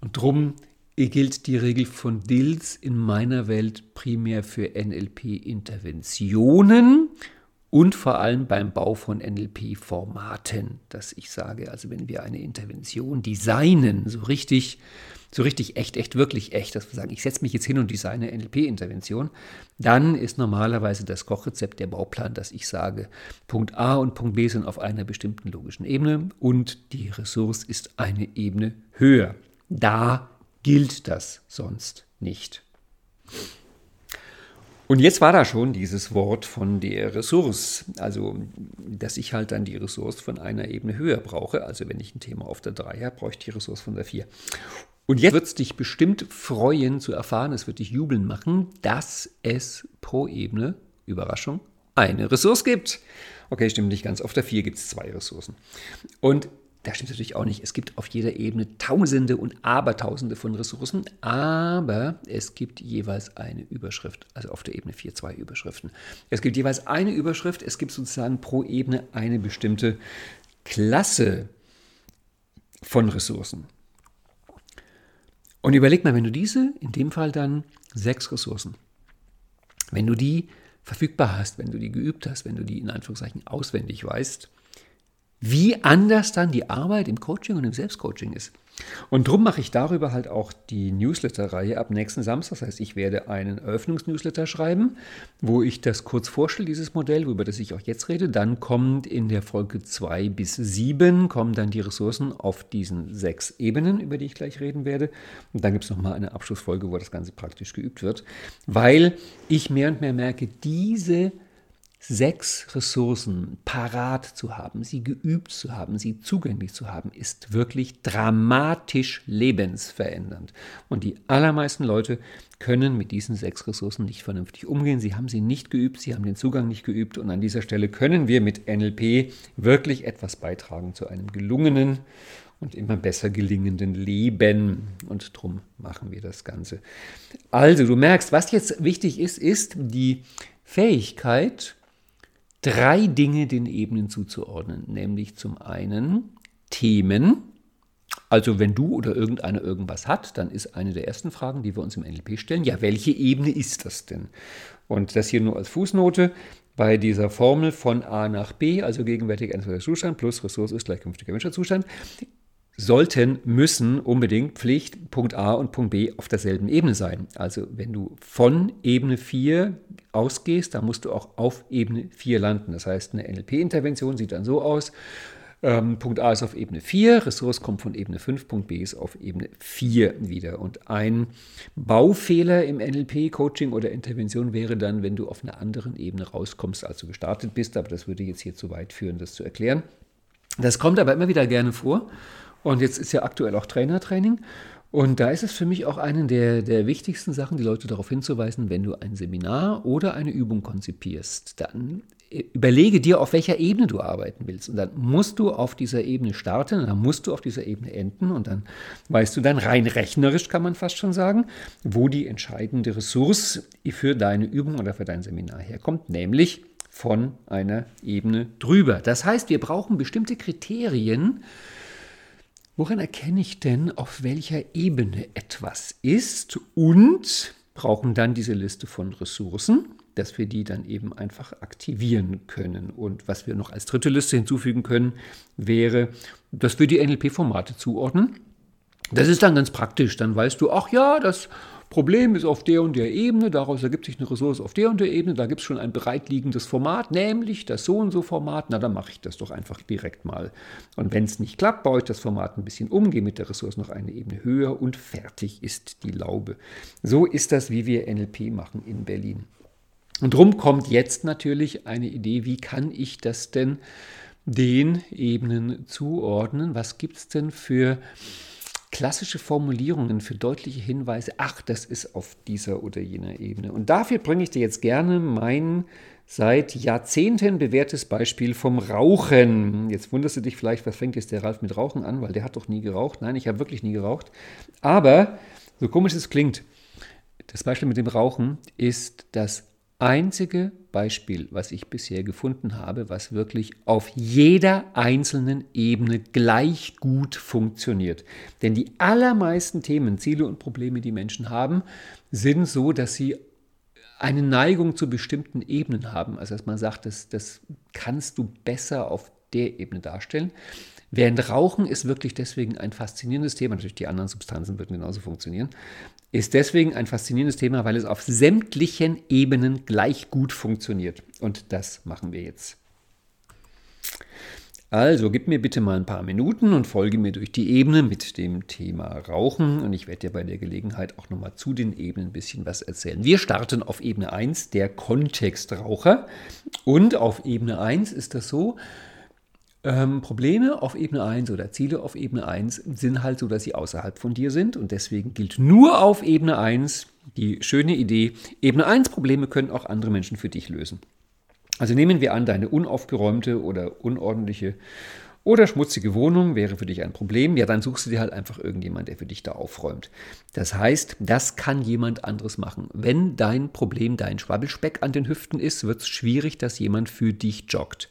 Und drum gilt die Regel von Dills in meiner Welt primär für NLP-Interventionen und vor allem beim Bau von NLP-Formaten, dass ich sage, also wenn wir eine Intervention designen, so richtig, so richtig echt, echt, wirklich echt, dass wir sagen, ich setze mich jetzt hin und designe NLP-Intervention, dann ist normalerweise das Kochrezept der Bauplan, dass ich sage, Punkt A und Punkt B sind auf einer bestimmten logischen Ebene und die Ressource ist eine Ebene höher. Da gilt das sonst nicht. Und jetzt war da schon dieses Wort von der Ressource, also dass ich halt dann die Ressource von einer Ebene höher brauche. Also wenn ich ein Thema auf der 3 habe, brauche ich die Ressource von der 4. Und jetzt wird es dich bestimmt freuen zu erfahren, es wird dich jubeln machen, dass es pro Ebene, Überraschung, eine Ressource gibt. Okay, stimmt nicht ganz. Auf der 4 gibt es zwei Ressourcen. Und da stimmt natürlich auch nicht. Es gibt auf jeder Ebene Tausende und Abertausende von Ressourcen, aber es gibt jeweils eine Überschrift, also auf der Ebene 4 zwei Überschriften. Es gibt jeweils eine Überschrift, es gibt sozusagen pro Ebene eine bestimmte Klasse von Ressourcen. Und überleg mal, wenn du diese, in dem Fall dann sechs Ressourcen, wenn du die verfügbar hast, wenn du die geübt hast, wenn du die in Anführungszeichen auswendig weißt, wie anders dann die Arbeit im Coaching und im Selbstcoaching ist. Und darum mache ich darüber halt auch die Newsletter-Reihe ab nächsten Samstag. Das heißt, ich werde einen Eröffnungsnewsletter schreiben, wo ich das kurz vorstelle, dieses Modell, über das ich auch jetzt rede. Dann kommt in der Folge 2 bis 7 kommen dann die Ressourcen auf diesen sechs Ebenen, über die ich gleich reden werde. Und dann gibt es nochmal eine Abschlussfolge, wo das Ganze praktisch geübt wird, weil ich mehr und mehr merke, diese sechs Ressourcen parat zu haben, sie geübt zu haben, sie zugänglich zu haben, ist wirklich dramatisch lebensverändernd. Und die allermeisten Leute können mit diesen sechs Ressourcen nicht vernünftig umgehen. Sie haben sie nicht geübt, sie haben den Zugang nicht geübt. Und an dieser Stelle können wir mit NLP wirklich etwas beitragen zu einem gelungenen und immer besser gelingenden Leben. Und darum machen wir das Ganze. Also, du merkst, was jetzt wichtig ist, ist die Fähigkeit, drei Dinge den Ebenen zuzuordnen, nämlich zum einen Themen, also wenn du oder irgendeiner irgendwas hat, dann ist eine der ersten Fragen, die wir uns im NLP stellen, ja, welche Ebene ist das denn? Und das hier nur als Fußnote bei dieser Formel von A nach B, also gegenwärtiger endlicher Zustand plus Ressource ist gleich künftiger Zustand, sollten, müssen unbedingt Pflicht Punkt A und Punkt B auf derselben Ebene sein. Also wenn du von Ebene 4 ausgehst, dann musst du auch auf Ebene 4 landen. Das heißt, eine NLP-Intervention sieht dann so aus. Ähm, Punkt A ist auf Ebene 4, Ressource kommt von Ebene 5, Punkt B ist auf Ebene 4 wieder. Und ein Baufehler im NLP-Coaching oder Intervention wäre dann, wenn du auf einer anderen Ebene rauskommst, als du gestartet bist. Aber das würde jetzt hier zu weit führen, das zu erklären. Das kommt aber immer wieder gerne vor. Und jetzt ist ja aktuell auch Trainertraining. Und da ist es für mich auch eine der, der wichtigsten Sachen, die Leute darauf hinzuweisen, wenn du ein Seminar oder eine Übung konzipierst, dann äh, überlege dir, auf welcher Ebene du arbeiten willst. Und dann musst du auf dieser Ebene starten, und dann musst du auf dieser Ebene enden und dann weißt du dann rein rechnerisch, kann man fast schon sagen, wo die entscheidende Ressource für deine Übung oder für dein Seminar herkommt, nämlich von einer Ebene drüber. Das heißt, wir brauchen bestimmte Kriterien, Woran erkenne ich denn, auf welcher Ebene etwas ist und brauchen dann diese Liste von Ressourcen, dass wir die dann eben einfach aktivieren können. Und was wir noch als dritte Liste hinzufügen können, wäre, dass wir die NLP-Formate zuordnen. Das ist dann ganz praktisch. Dann weißt du, ach ja, das Problem ist auf der und der Ebene, daraus ergibt sich eine Ressource auf der und der Ebene, da gibt es schon ein bereitliegendes Format, nämlich das so und so Format, na dann mache ich das doch einfach direkt mal. Und wenn es nicht klappt, baue ich das Format ein bisschen um, gehe mit der Ressource noch eine Ebene höher und fertig ist die Laube. So ist das, wie wir NLP machen in Berlin. Und drum kommt jetzt natürlich eine Idee, wie kann ich das denn den Ebenen zuordnen? Was gibt es denn für klassische Formulierungen für deutliche Hinweise, ach, das ist auf dieser oder jener Ebene. Und dafür bringe ich dir jetzt gerne mein seit Jahrzehnten bewährtes Beispiel vom Rauchen. Jetzt wunderst du dich vielleicht, was fängt jetzt der Ralf mit Rauchen an, weil der hat doch nie geraucht. Nein, ich habe wirklich nie geraucht. Aber, so komisch es klingt, das Beispiel mit dem Rauchen ist das einzige Beispiel, was ich bisher gefunden habe, was wirklich auf jeder einzelnen Ebene gleich gut funktioniert. Denn die allermeisten Themen, Ziele und Probleme, die Menschen haben, sind so, dass sie eine Neigung zu bestimmten Ebenen haben. Also dass man sagt, das, das kannst du besser auf der Ebene darstellen. Während Rauchen ist wirklich deswegen ein faszinierendes Thema, natürlich die anderen Substanzen würden genauso funktionieren, ist deswegen ein faszinierendes Thema, weil es auf sämtlichen Ebenen gleich gut funktioniert. Und das machen wir jetzt. Also gib mir bitte mal ein paar Minuten und folge mir durch die Ebene mit dem Thema Rauchen und ich werde dir bei der Gelegenheit auch nochmal zu den Ebenen ein bisschen was erzählen. Wir starten auf Ebene 1, der Kontextraucher. Und auf Ebene 1 ist das so, ähm, Probleme auf Ebene 1 oder Ziele auf Ebene 1 sind halt so, dass sie außerhalb von dir sind und deswegen gilt nur auf Ebene 1 die schöne Idee, Ebene 1 Probleme können auch andere Menschen für dich lösen. Also nehmen wir an, deine unaufgeräumte oder unordentliche oder schmutzige Wohnung wäre für dich ein Problem. Ja, dann suchst du dir halt einfach irgendjemand, der für dich da aufräumt. Das heißt, das kann jemand anderes machen. Wenn dein Problem dein Schwabbelspeck an den Hüften ist, wird es schwierig, dass jemand für dich joggt.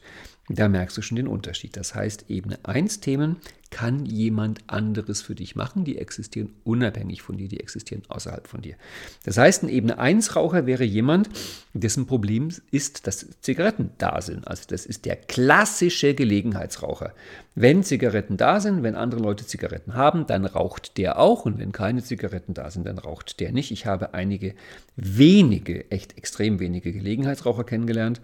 Da merkst du schon den Unterschied. Das heißt, Ebene 1 Themen kann jemand anderes für dich machen. Die existieren unabhängig von dir, die existieren außerhalb von dir. Das heißt, ein Ebene 1 Raucher wäre jemand, dessen Problem ist, dass Zigaretten da sind. Also das ist der klassische Gelegenheitsraucher. Wenn Zigaretten da sind, wenn andere Leute Zigaretten haben, dann raucht der auch. Und wenn keine Zigaretten da sind, dann raucht der nicht. Ich habe einige wenige, echt extrem wenige Gelegenheitsraucher kennengelernt,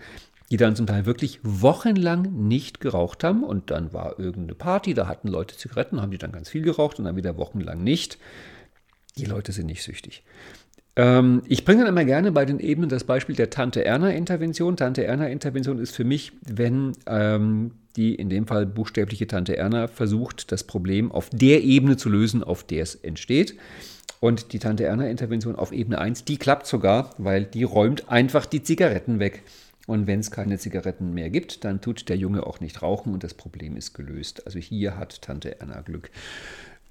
die dann zum Teil wirklich wochenlang nicht geraucht haben und dann war irgendeine Party, da hatten Leute Zigaretten, haben die dann ganz viel geraucht und dann wieder wochenlang nicht. Die Leute sind nicht süchtig. Ähm, ich bringe dann immer gerne bei den Ebenen das Beispiel der Tante-Erna-Intervention. Tante-Erna-Intervention ist für mich, wenn ähm, die in dem Fall buchstäbliche Tante Erna versucht, das Problem auf der Ebene zu lösen, auf der es entsteht. Und die Tante Erna-Intervention auf Ebene 1, die klappt sogar, weil die räumt einfach die Zigaretten weg. Und wenn es keine Zigaretten mehr gibt, dann tut der Junge auch nicht rauchen und das Problem ist gelöst. Also hier hat Tante Erna Glück.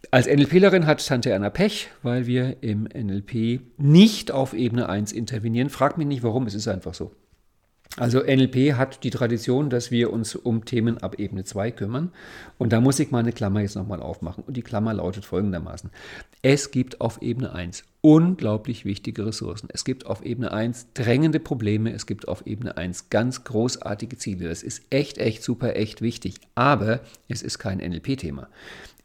Als NLPlerin hat Tante Erna Pech, weil wir im NLP nicht auf Ebene 1 intervenieren. Frag mich nicht warum, es ist einfach so. Also NLP hat die Tradition, dass wir uns um Themen ab Ebene 2 kümmern. Und da muss ich meine Klammer jetzt nochmal aufmachen. Und die Klammer lautet folgendermaßen. Es gibt auf Ebene 1 unglaublich wichtige Ressourcen. Es gibt auf Ebene 1 drängende Probleme. Es gibt auf Ebene 1 ganz großartige Ziele. Das ist echt, echt super, echt wichtig. Aber es ist kein NLP-Thema.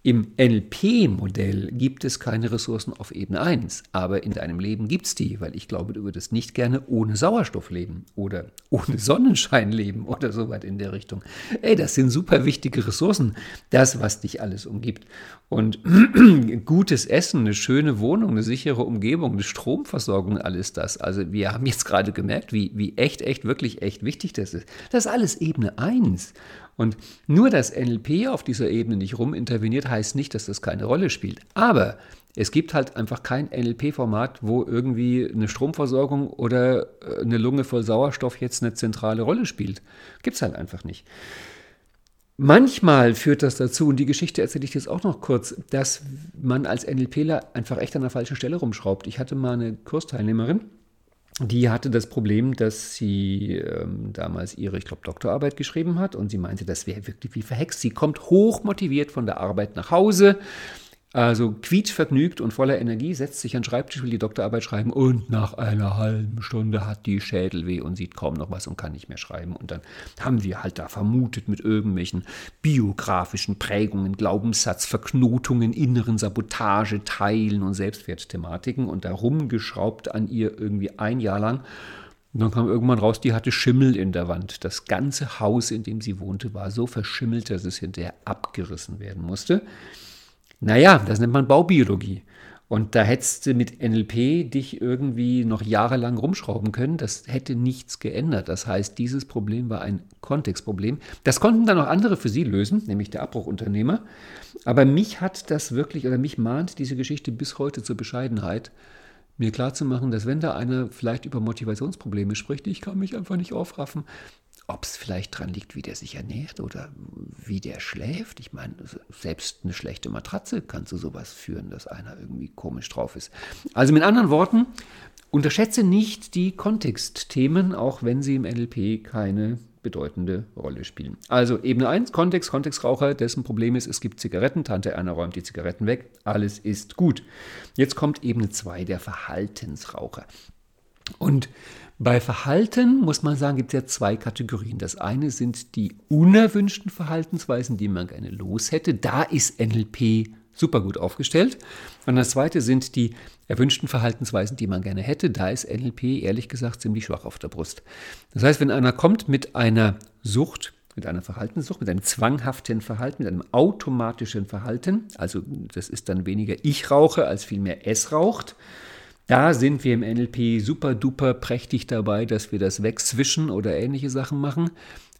Im NLP-Modell gibt es keine Ressourcen auf Ebene 1, aber in deinem Leben gibt es die, weil ich glaube, du würdest nicht gerne ohne Sauerstoff leben oder ohne Sonnenschein leben oder so weit in der Richtung. Ey, das sind super wichtige Ressourcen, das, was dich alles umgibt. Und gutes Essen, eine schöne Wohnung, eine sichere Umgebung, eine Stromversorgung, alles das. Also wir haben jetzt gerade gemerkt, wie, wie echt, echt, wirklich echt wichtig das ist. Das ist alles Ebene 1. Und nur, dass NLP auf dieser Ebene nicht ruminterveniert, heißt nicht, dass das keine Rolle spielt. Aber es gibt halt einfach kein NLP-Format, wo irgendwie eine Stromversorgung oder äh, eine Lunge voll Sauerstoff jetzt eine zentrale Rolle spielt. Gibt es halt einfach nicht. Manchmal führt das dazu, und die Geschichte erzähle ich jetzt auch noch kurz, dass man als NLPler einfach echt an der falschen Stelle rumschraubt. Ich hatte mal eine Kursteilnehmerin, die hatte das Problem, dass sie ähm, damals ihre, ich glaube, Doktorarbeit geschrieben hat und sie meinte, das wäre wirklich wie verhext. Sie kommt hoch motiviert von der Arbeit nach Hause also quietschvergnügt und voller Energie setzt sich an den Schreibtisch, will die Doktorarbeit schreiben und nach einer halben Stunde hat die Schädel weh und sieht kaum noch was und kann nicht mehr schreiben. Und dann haben wir halt da vermutet mit irgendwelchen biografischen Prägungen, Glaubenssatzverknotungen, inneren Sabotage, Teilen und Selbstwertthematiken und da rumgeschraubt an ihr irgendwie ein Jahr lang. Und dann kam irgendwann raus, die hatte Schimmel in der Wand. Das ganze Haus, in dem sie wohnte, war so verschimmelt, dass es hinterher abgerissen werden musste. Naja, das nennt man Baubiologie. Und da hättest du mit NLP dich irgendwie noch jahrelang rumschrauben können. Das hätte nichts geändert. Das heißt, dieses Problem war ein Kontextproblem. Das konnten dann auch andere für sie lösen, nämlich der Abbruchunternehmer. Aber mich hat das wirklich, oder mich mahnt diese Geschichte bis heute zur Bescheidenheit, mir klarzumachen, dass wenn da einer vielleicht über Motivationsprobleme spricht, ich kann mich einfach nicht aufraffen, ob es vielleicht dran liegt, wie der sich ernährt oder wie der schläft. Ich meine, selbst eine schlechte Matratze kann zu sowas führen, dass einer irgendwie komisch drauf ist. Also mit anderen Worten, unterschätze nicht die Kontextthemen, auch wenn sie im NLP keine bedeutende Rolle spielen. Also Ebene 1, Kontext, Kontextraucher, dessen Problem ist, es gibt Zigaretten, Tante Erna räumt die Zigaretten weg, alles ist gut. Jetzt kommt Ebene 2, der Verhaltensraucher. Und bei Verhalten muss man sagen, gibt es ja zwei Kategorien. Das eine sind die unerwünschten Verhaltensweisen, die man gerne los hätte. Da ist NLP super gut aufgestellt. Und das zweite sind die erwünschten Verhaltensweisen, die man gerne hätte. Da ist NLP ehrlich gesagt ziemlich schwach auf der Brust. Das heißt, wenn einer kommt mit einer Sucht, mit einer Verhaltenssucht, mit einem zwanghaften Verhalten, mit einem automatischen Verhalten, also das ist dann weniger ich rauche, als vielmehr es raucht, da sind wir im NLP super duper prächtig dabei, dass wir das wegzwischen oder ähnliche Sachen machen.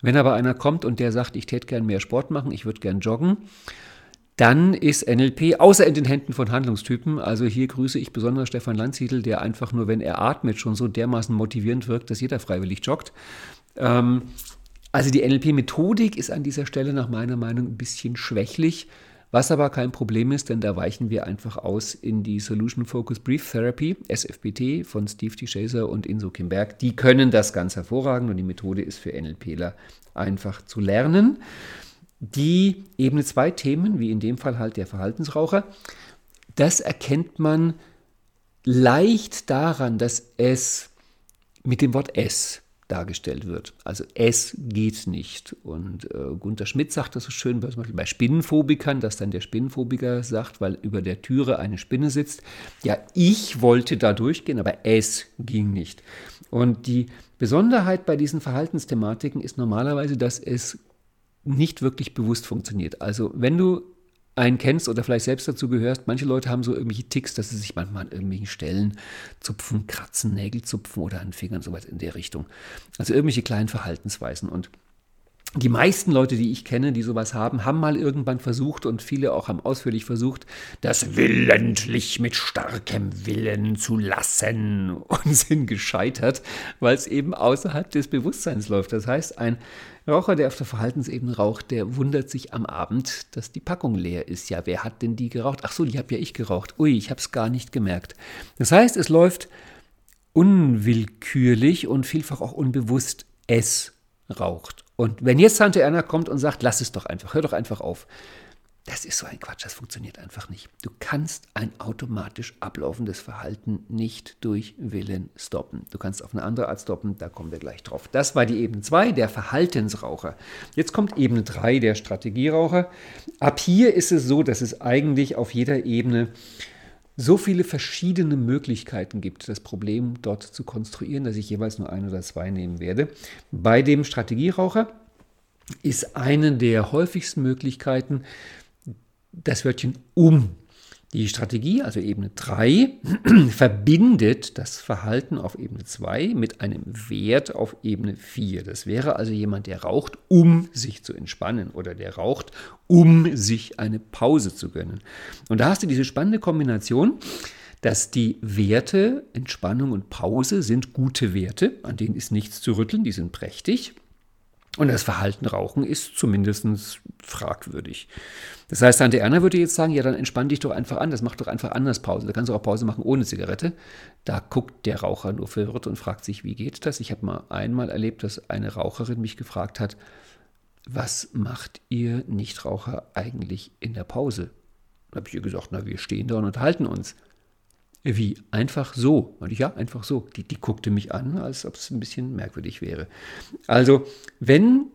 Wenn aber einer kommt und der sagt, ich täte gern mehr Sport machen, ich würde gern joggen, dann ist NLP außer in den Händen von Handlungstypen. Also hier grüße ich besonders Stefan Landsiedel, der einfach nur, wenn er atmet, schon so dermaßen motivierend wirkt, dass jeder freiwillig joggt. Ähm, also die NLP-Methodik ist an dieser Stelle nach meiner Meinung ein bisschen schwächlich. Was aber kein Problem ist, denn da weichen wir einfach aus in die Solution Focused Brief Therapy, SFBT von Steve T. Chaser und Inso Kimberg. Die können das ganz hervorragend und die Methode ist für NLPler einfach zu lernen. Die Ebene 2 Themen, wie in dem Fall halt der Verhaltensraucher, das erkennt man leicht daran, dass es mit dem Wort S dargestellt wird. Also es geht nicht. Und äh, Gunther Schmidt sagt das so schön Beispiel bei Spinnenphobikern, dass dann der Spinnenphobiker sagt, weil über der Türe eine Spinne sitzt, ja, ich wollte da durchgehen, aber es ging nicht. Und die Besonderheit bei diesen Verhaltensthematiken ist normalerweise, dass es nicht wirklich bewusst funktioniert. Also wenn du einen kennst oder vielleicht selbst dazu gehörst, manche Leute haben so irgendwelche Ticks, dass sie sich manchmal an irgendwelchen Stellen zupfen, kratzen, Nägel zupfen oder an Fingern, sowas in der Richtung. Also irgendwelche kleinen Verhaltensweisen. Und die meisten Leute, die ich kenne, die sowas haben, haben mal irgendwann versucht und viele auch haben ausführlich versucht, das willentlich mit starkem Willen zu lassen und sind gescheitert, weil es eben außerhalb des Bewusstseins läuft. Das heißt, ein Raucher, der auf der Verhaltensebene raucht, der wundert sich am Abend, dass die Packung leer ist. Ja, wer hat denn die geraucht? Ach so, die habe ja ich geraucht. Ui, ich habe es gar nicht gemerkt. Das heißt, es läuft unwillkürlich und vielfach auch unbewusst es raucht. Und wenn jetzt Tante Erna kommt und sagt, lass es doch einfach, hör doch einfach auf, das ist so ein Quatsch, das funktioniert einfach nicht. Du kannst ein automatisch ablaufendes Verhalten nicht durch Willen stoppen. Du kannst auf eine andere Art stoppen, da kommen wir gleich drauf. Das war die Ebene 2, der Verhaltensraucher. Jetzt kommt Ebene 3, der Strategieraucher. Ab hier ist es so, dass es eigentlich auf jeder Ebene so viele verschiedene Möglichkeiten gibt, das Problem dort zu konstruieren, dass ich jeweils nur ein oder zwei nehmen werde. Bei dem Strategieraucher ist eine der häufigsten Möglichkeiten, das Wörtchen um. Die Strategie, also Ebene 3, verbindet das Verhalten auf Ebene 2 mit einem Wert auf Ebene 4. Das wäre also jemand, der raucht, um sich zu entspannen oder der raucht, um sich eine Pause zu gönnen. Und da hast du diese spannende Kombination, dass die Werte Entspannung und Pause sind gute Werte, an denen ist nichts zu rütteln, die sind prächtig. Und das Verhalten Rauchen ist zumindest fragwürdig. Das heißt, Tante Erna würde jetzt sagen, ja, dann entspann dich doch einfach an, das macht doch einfach anders Pause. Da kannst du auch Pause machen ohne Zigarette. Da guckt der Raucher nur verwirrt und fragt sich, wie geht das? Ich habe mal einmal erlebt, dass eine Raucherin mich gefragt hat, was macht ihr Nichtraucher eigentlich in der Pause? Da habe ich ihr gesagt, na, wir stehen da und unterhalten uns. Wie? Einfach so? Und ich, ja, einfach so. Die, die guckte mich an, als ob es ein bisschen merkwürdig wäre. Also, wenn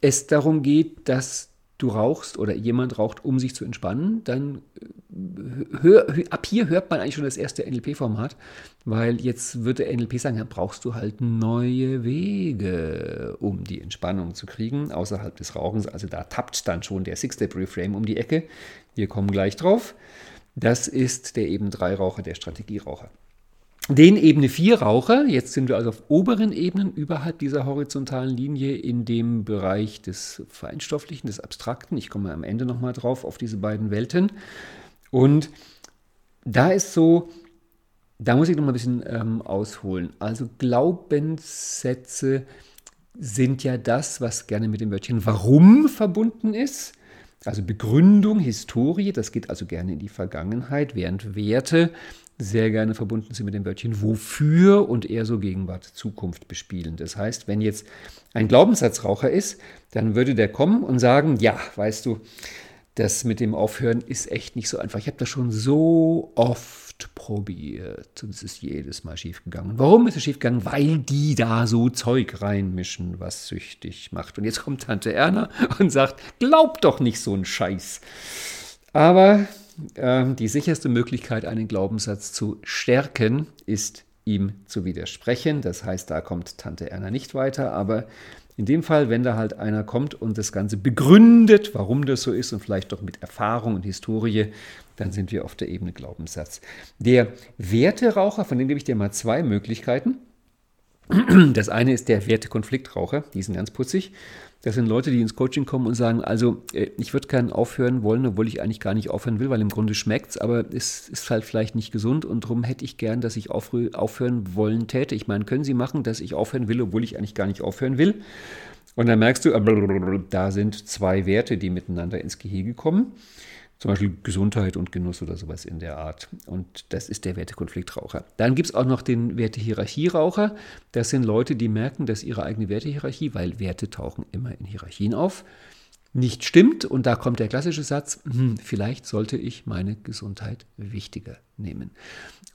es darum geht, dass du rauchst oder jemand raucht, um sich zu entspannen, dann äh, hör, ab hier hört man eigentlich schon das erste NLP-Format, weil jetzt würde NLP sagen, ja, brauchst du halt neue Wege, um die Entspannung zu kriegen, außerhalb des Rauchens. Also da tappt dann schon der Six-Step-Reframe um die Ecke. Wir kommen gleich drauf. Das ist der eben 3 Raucher, der Strategieraucher. Den Ebene 4 Raucher, jetzt sind wir also auf oberen Ebenen überhalb dieser horizontalen Linie in dem Bereich des Feinstofflichen, des Abstrakten. Ich komme am Ende nochmal drauf auf diese beiden Welten. Und da ist so, da muss ich nochmal ein bisschen ähm, ausholen. Also Glaubenssätze sind ja das, was gerne mit dem Wörtchen warum verbunden ist. Also Begründung, Historie, das geht also gerne in die Vergangenheit, während Werte sehr gerne verbunden sind mit dem Wörtchen wofür und eher so Gegenwart, Zukunft bespielen. Das heißt, wenn jetzt ein Glaubenssatzraucher ist, dann würde der kommen und sagen, ja, weißt du, das mit dem Aufhören ist echt nicht so einfach. Ich habe das schon so oft probiert und es ist jedes Mal schiefgegangen. Warum ist es schiefgegangen? Weil die da so Zeug reinmischen, was süchtig macht. Und jetzt kommt Tante Erna und sagt, glaub doch nicht so einen Scheiß. Aber äh, die sicherste Möglichkeit, einen Glaubenssatz zu stärken, ist ihm zu widersprechen. Das heißt, da kommt Tante Erna nicht weiter, aber in dem Fall, wenn da halt einer kommt und das Ganze begründet, warum das so ist und vielleicht doch mit Erfahrung und Historie, dann sind wir auf der Ebene Glaubenssatz. Der Werteraucher, von dem gebe ich dir mal zwei Möglichkeiten. Das eine ist der Wertekonfliktraucher, die sind ganz putzig. Das sind Leute, die ins Coaching kommen und sagen, also äh, ich würde gerne aufhören wollen, obwohl ich eigentlich gar nicht aufhören will, weil im Grunde schmeckt es, aber es ist halt vielleicht nicht gesund und darum hätte ich gern, dass ich aufhören wollen täte. Ich meine, können Sie machen, dass ich aufhören will, obwohl ich eigentlich gar nicht aufhören will? Und dann merkst du, da sind zwei Werte, die miteinander ins Gehege kommen. Zum Beispiel Gesundheit und Genuss oder sowas in der Art. Und das ist der Wertekonfliktraucher. Dann gibt es auch noch den Wertehierarchieraucher. Das sind Leute, die merken, dass ihre eigene Wertehierarchie, weil Werte tauchen immer in Hierarchien auf, nicht stimmt. Und da kommt der klassische Satz, hm, vielleicht sollte ich meine Gesundheit wichtiger nehmen.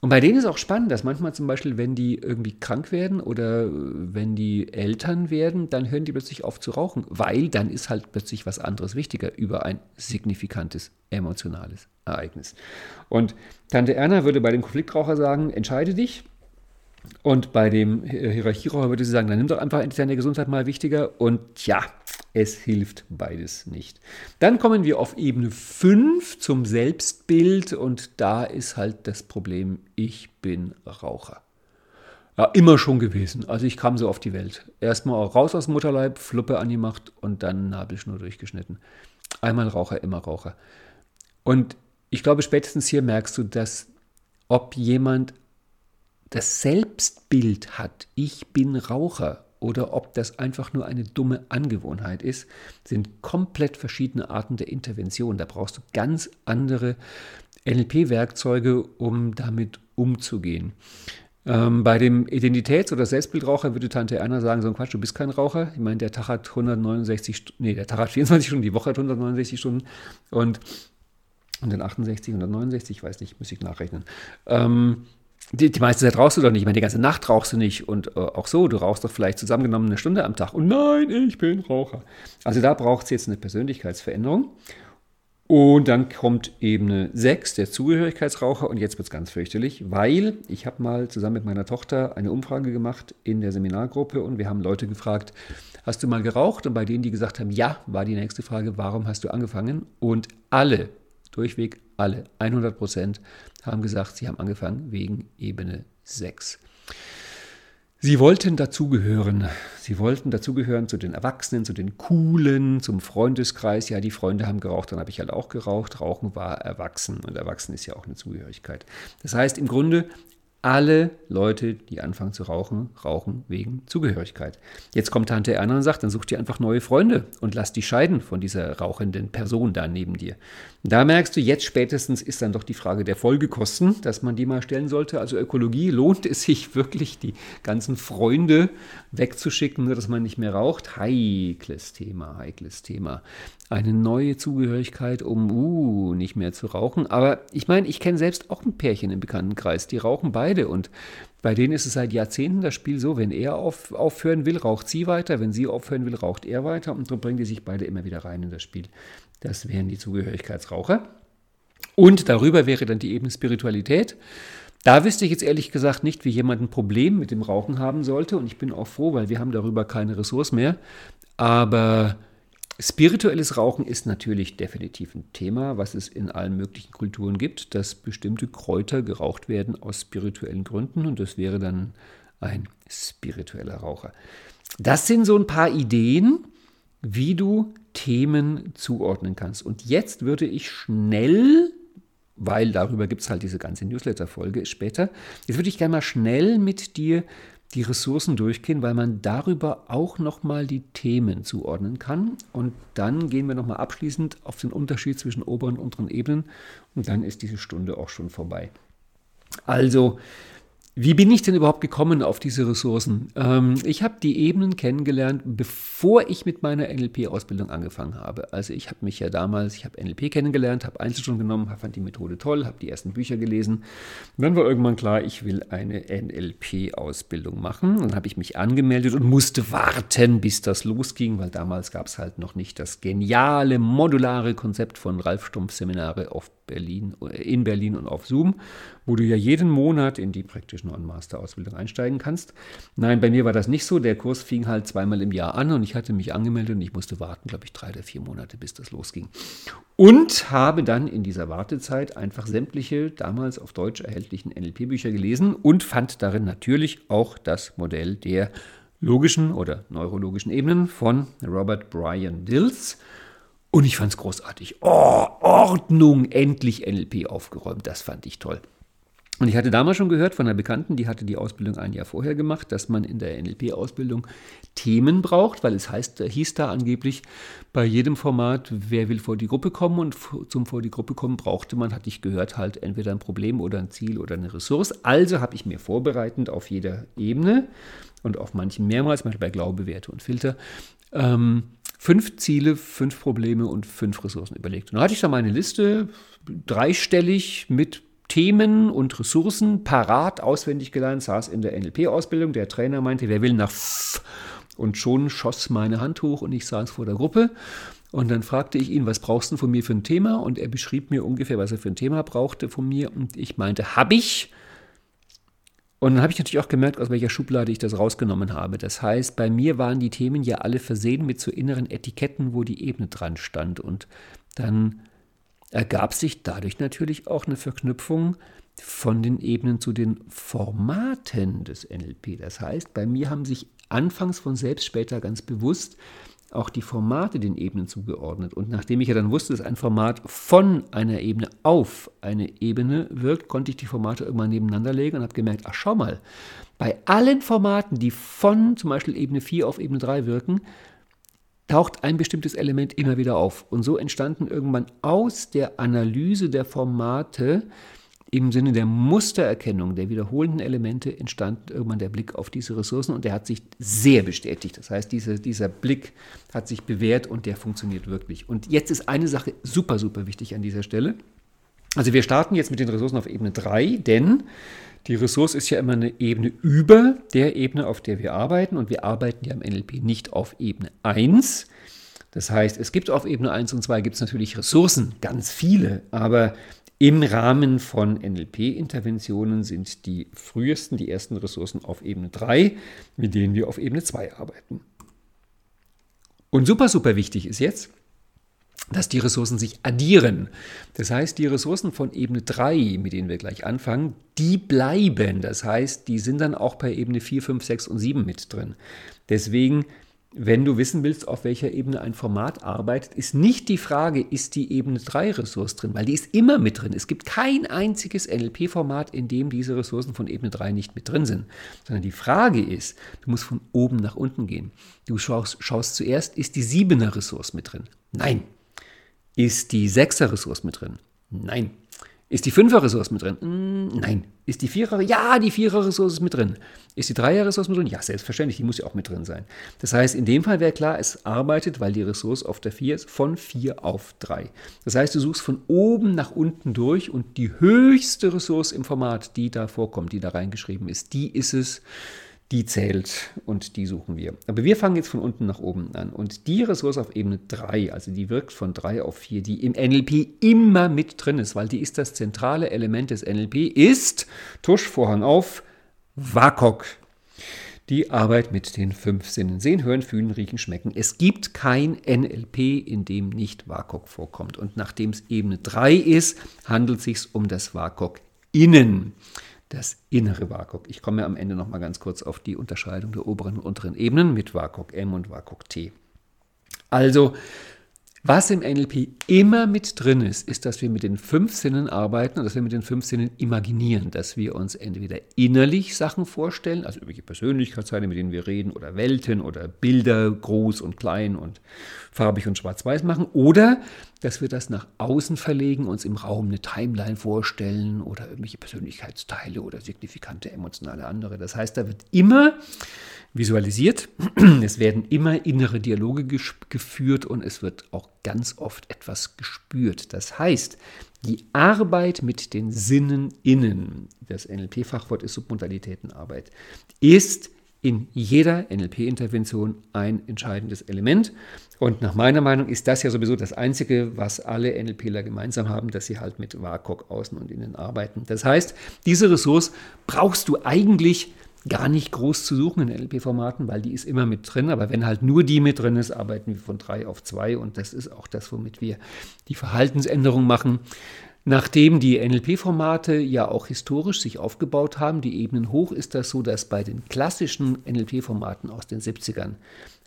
Und bei denen ist auch spannend, dass manchmal zum Beispiel, wenn die irgendwie krank werden oder wenn die Eltern werden, dann hören die plötzlich auf zu rauchen, weil dann ist halt plötzlich was anderes wichtiger über ein signifikantes emotionales Ereignis. Und Tante Erna würde bei dem Konfliktraucher sagen, entscheide dich, und bei dem Hierarchieraucher würde sie sagen, dann nimm doch einfach deine Gesundheit mal wichtiger. Und ja, es hilft beides nicht. Dann kommen wir auf Ebene 5 zum Selbstbild und da ist halt das Problem, ich bin Raucher. Ja, immer schon gewesen. Also ich kam so auf die Welt. Erstmal raus aus dem Mutterleib, Fluppe angemacht und dann Nabelschnur durchgeschnitten. Einmal Raucher, immer Raucher. Und ich glaube, spätestens hier merkst du, dass ob jemand das Selbstbild hat, ich bin Raucher, oder ob das einfach nur eine dumme Angewohnheit ist, sind komplett verschiedene Arten der Intervention. Da brauchst du ganz andere NLP-Werkzeuge, um damit umzugehen. Ähm, bei dem Identitäts- oder Selbstbildraucher würde Tante Erna sagen, so ein Quatsch, du bist kein Raucher. Ich meine, der Tag hat 169, nee, der Tag hat 24 Stunden, die Woche hat 169 Stunden und, und dann 68, 169, ich weiß nicht, muss ich nachrechnen. Ähm, die, die meiste Zeit rauchst du doch nicht. Ich meine, die ganze Nacht rauchst du nicht. Und äh, auch so, du rauchst doch vielleicht zusammengenommen eine Stunde am Tag. Und nein, ich bin Raucher. Also da braucht es jetzt eine Persönlichkeitsveränderung. Und dann kommt Ebene 6, der Zugehörigkeitsraucher. Und jetzt wird es ganz fürchterlich, weil ich habe mal zusammen mit meiner Tochter eine Umfrage gemacht in der Seminargruppe und wir haben Leute gefragt, hast du mal geraucht? Und bei denen, die gesagt haben, ja, war die nächste Frage, warum hast du angefangen? Und alle durchweg alle, 100 Prozent, haben gesagt, sie haben angefangen wegen Ebene 6. Sie wollten dazugehören. Sie wollten dazugehören zu den Erwachsenen, zu den Coolen, zum Freundeskreis. Ja, die Freunde haben geraucht, dann habe ich halt auch geraucht. Rauchen war erwachsen und erwachsen ist ja auch eine Zugehörigkeit. Das heißt, im Grunde alle Leute, die anfangen zu rauchen, rauchen wegen Zugehörigkeit. Jetzt kommt Tante Erna und sagt, dann such dir einfach neue Freunde und lass dich scheiden von dieser rauchenden Person da neben dir. Da merkst du, jetzt spätestens ist dann doch die Frage der Folgekosten, dass man die mal stellen sollte. Also Ökologie, lohnt es sich wirklich, die ganzen Freunde wegzuschicken, nur dass man nicht mehr raucht? Heikles Thema, heikles Thema. Eine neue Zugehörigkeit, um uh, nicht mehr zu rauchen. Aber ich meine, ich kenne selbst auch ein Pärchen im Bekanntenkreis, die rauchen beide. Und bei denen ist es seit Jahrzehnten das Spiel so, wenn er auf, aufhören will, raucht sie weiter, wenn sie aufhören will, raucht er weiter und so bringen die sich beide immer wieder rein in das Spiel. Das wären die Zugehörigkeitsraucher. Und darüber wäre dann die Ebene Spiritualität. Da wüsste ich jetzt ehrlich gesagt nicht, wie jemand ein Problem mit dem Rauchen haben sollte. Und ich bin auch froh, weil wir haben darüber keine Ressource mehr. Aber Spirituelles Rauchen ist natürlich definitiv ein Thema, was es in allen möglichen Kulturen gibt, dass bestimmte Kräuter geraucht werden aus spirituellen Gründen und das wäre dann ein spiritueller Raucher. Das sind so ein paar Ideen, wie du Themen zuordnen kannst. Und jetzt würde ich schnell, weil darüber gibt es halt diese ganze Newsletter-Folge später, jetzt würde ich gerne mal schnell mit dir die Ressourcen durchgehen, weil man darüber auch nochmal die Themen zuordnen kann. Und dann gehen wir nochmal abschließend auf den Unterschied zwischen oberen und unteren Ebenen. Und dann ist diese Stunde auch schon vorbei. Also, wie bin ich denn überhaupt gekommen auf diese Ressourcen? Ähm, ich habe die Ebenen kennengelernt, bevor ich mit meiner NLP-Ausbildung angefangen habe. Also ich habe mich ja damals, ich habe NLP kennengelernt, habe Einzelstunden genommen, fand die Methode toll, habe die ersten Bücher gelesen. Dann war irgendwann klar, ich will eine NLP-Ausbildung machen. Dann habe ich mich angemeldet und musste warten, bis das losging, weil damals gab es halt noch nicht das geniale, modulare Konzept von Ralf Stumpf Seminare auf Berlin, in Berlin und auf Zoom, wo du ja jeden Monat in die Practitioner- und Master-Ausbildung einsteigen kannst. Nein, bei mir war das nicht so. Der Kurs fing halt zweimal im Jahr an und ich hatte mich angemeldet und ich musste warten, glaube ich, drei oder vier Monate, bis das losging. Und habe dann in dieser Wartezeit einfach sämtliche damals auf Deutsch erhältlichen NLP-Bücher gelesen und fand darin natürlich auch das Modell der logischen oder neurologischen Ebenen von Robert Brian Dills. Und ich fand es großartig. Oh, Ordnung, endlich NLP aufgeräumt. Das fand ich toll. Und ich hatte damals schon gehört von einer Bekannten, die hatte die Ausbildung ein Jahr vorher gemacht, dass man in der NLP-Ausbildung Themen braucht, weil es heißt, hieß da angeblich bei jedem Format, wer will vor die Gruppe kommen und zum vor die Gruppe kommen brauchte man, hatte ich gehört, halt entweder ein Problem oder ein Ziel oder eine Ressource. Also habe ich mir vorbereitend auf jeder Ebene und auf manchen mehrmals, Beispiel bei Glaube, Werte und Filter, ähm, fünf Ziele, fünf Probleme und fünf Ressourcen überlegt. Und dann hatte ich da meine Liste, dreistellig mit Themen und Ressourcen parat, auswendig gelernt, saß in der NLP-Ausbildung. Der Trainer meinte, wer will nach F und schon schoss meine Hand hoch und ich saß vor der Gruppe. Und dann fragte ich ihn, was brauchst du von mir für ein Thema? Und er beschrieb mir ungefähr, was er für ein Thema brauchte von mir. Und ich meinte, hab ich. Und dann habe ich natürlich auch gemerkt, aus welcher Schublade ich das rausgenommen habe. Das heißt, bei mir waren die Themen ja alle versehen mit so inneren Etiketten, wo die Ebene dran stand. Und dann ergab sich dadurch natürlich auch eine Verknüpfung von den Ebenen zu den Formaten des NLP. Das heißt, bei mir haben sich anfangs von selbst, später ganz bewusst auch die Formate den Ebenen zugeordnet. Und nachdem ich ja dann wusste, dass ein Format von einer Ebene auf eine Ebene wirkt, konnte ich die Formate irgendwann nebeneinander legen und habe gemerkt, ach schau mal, bei allen Formaten, die von zum Beispiel Ebene 4 auf Ebene 3 wirken, taucht ein bestimmtes Element immer wieder auf. Und so entstanden irgendwann aus der Analyse der Formate im Sinne der Mustererkennung der wiederholenden Elemente entstand irgendwann der Blick auf diese Ressourcen und der hat sich sehr bestätigt. Das heißt, diese, dieser Blick hat sich bewährt und der funktioniert wirklich. Und jetzt ist eine Sache super, super wichtig an dieser Stelle. Also wir starten jetzt mit den Ressourcen auf Ebene 3, denn die Ressource ist ja immer eine Ebene über der Ebene, auf der wir arbeiten und wir arbeiten ja im NLP nicht auf Ebene 1. Das heißt, es gibt auf Ebene 1 und 2 gibt es natürlich Ressourcen, ganz viele, aber im Rahmen von NLP-Interventionen sind die frühesten, die ersten Ressourcen auf Ebene 3, mit denen wir auf Ebene 2 arbeiten. Und super, super wichtig ist jetzt, dass die Ressourcen sich addieren. Das heißt, die Ressourcen von Ebene 3, mit denen wir gleich anfangen, die bleiben. Das heißt, die sind dann auch bei Ebene 4, 5, 6 und 7 mit drin. Deswegen wenn du wissen willst, auf welcher Ebene ein Format arbeitet, ist nicht die Frage, ist die Ebene 3 Ressource drin, weil die ist immer mit drin. Es gibt kein einziges NLP-Format, in dem diese Ressourcen von Ebene 3 nicht mit drin sind. Sondern die Frage ist, du musst von oben nach unten gehen. Du schaust, schaust zuerst, ist die 7er Ressource mit drin? Nein. Ist die 6er Ressource mit drin? Nein. Ist die Fünfer-Ressource mit drin? Mm, nein. Ist die Vierer? Ja, die Vierer-Ressource ist mit drin. Ist die Dreier-Ressource mit drin? Ja, selbstverständlich, die muss ja auch mit drin sein. Das heißt, in dem Fall wäre klar, es arbeitet, weil die Ressource auf der 4 ist, von 4 auf 3. Das heißt, du suchst von oben nach unten durch und die höchste Ressource im Format, die da vorkommt, die da reingeschrieben ist, die ist es, die zählt und die suchen wir. Aber wir fangen jetzt von unten nach oben an. Und die Ressource auf Ebene 3, also die wirkt von 3 auf 4, die im NLP immer mit drin ist, weil die ist das zentrale Element des NLP, ist, Tuschvorhang auf, WAKOK. Die Arbeit mit den fünf Sinnen. Sehen, hören, fühlen, riechen, schmecken. Es gibt kein NLP, in dem nicht WAKOK vorkommt. Und nachdem es Ebene 3 ist, handelt es sich um das WAKOK innen das innere WAKOK. Ich komme am Ende noch mal ganz kurz auf die Unterscheidung der oberen und unteren Ebenen mit WAKOK M und WAKOK T. Also, Was im NLP immer mit drin ist, ist, dass wir mit den fünf Sinnen arbeiten und dass wir mit den fünf Sinnen imaginieren, dass wir uns entweder innerlich Sachen vorstellen, also irgendwelche Persönlichkeitsteile, mit denen wir reden, oder Welten oder Bilder, groß und klein und farbig und schwarz-weiß machen, oder dass wir das nach außen verlegen, uns im Raum eine Timeline vorstellen oder irgendwelche Persönlichkeitsteile oder signifikante emotionale andere. Das heißt, da wird immer visualisiert. Es werden immer innere Dialoge geführt und es wird auch ganz oft etwas gespürt. Das heißt, die Arbeit mit den Sinnen innen, das NLP-Fachwort ist Submodalitätenarbeit, ist in jeder NLP-Intervention ein entscheidendes Element. Und nach meiner Meinung ist das ja sowieso das Einzige, was alle NLPler gemeinsam haben, dass sie halt mit WAKOK außen und innen arbeiten. Das heißt, diese Ressource brauchst du eigentlich gar nicht groß zu suchen in LP-Formaten, weil die ist immer mit drin. Aber wenn halt nur die mit drin ist, arbeiten wir von drei auf zwei und das ist auch das, womit wir die Verhaltensänderung machen. Nachdem die NLP-Formate ja auch historisch sich aufgebaut haben, die Ebenen hoch, ist das so, dass bei den klassischen NLP-Formaten aus den 70ern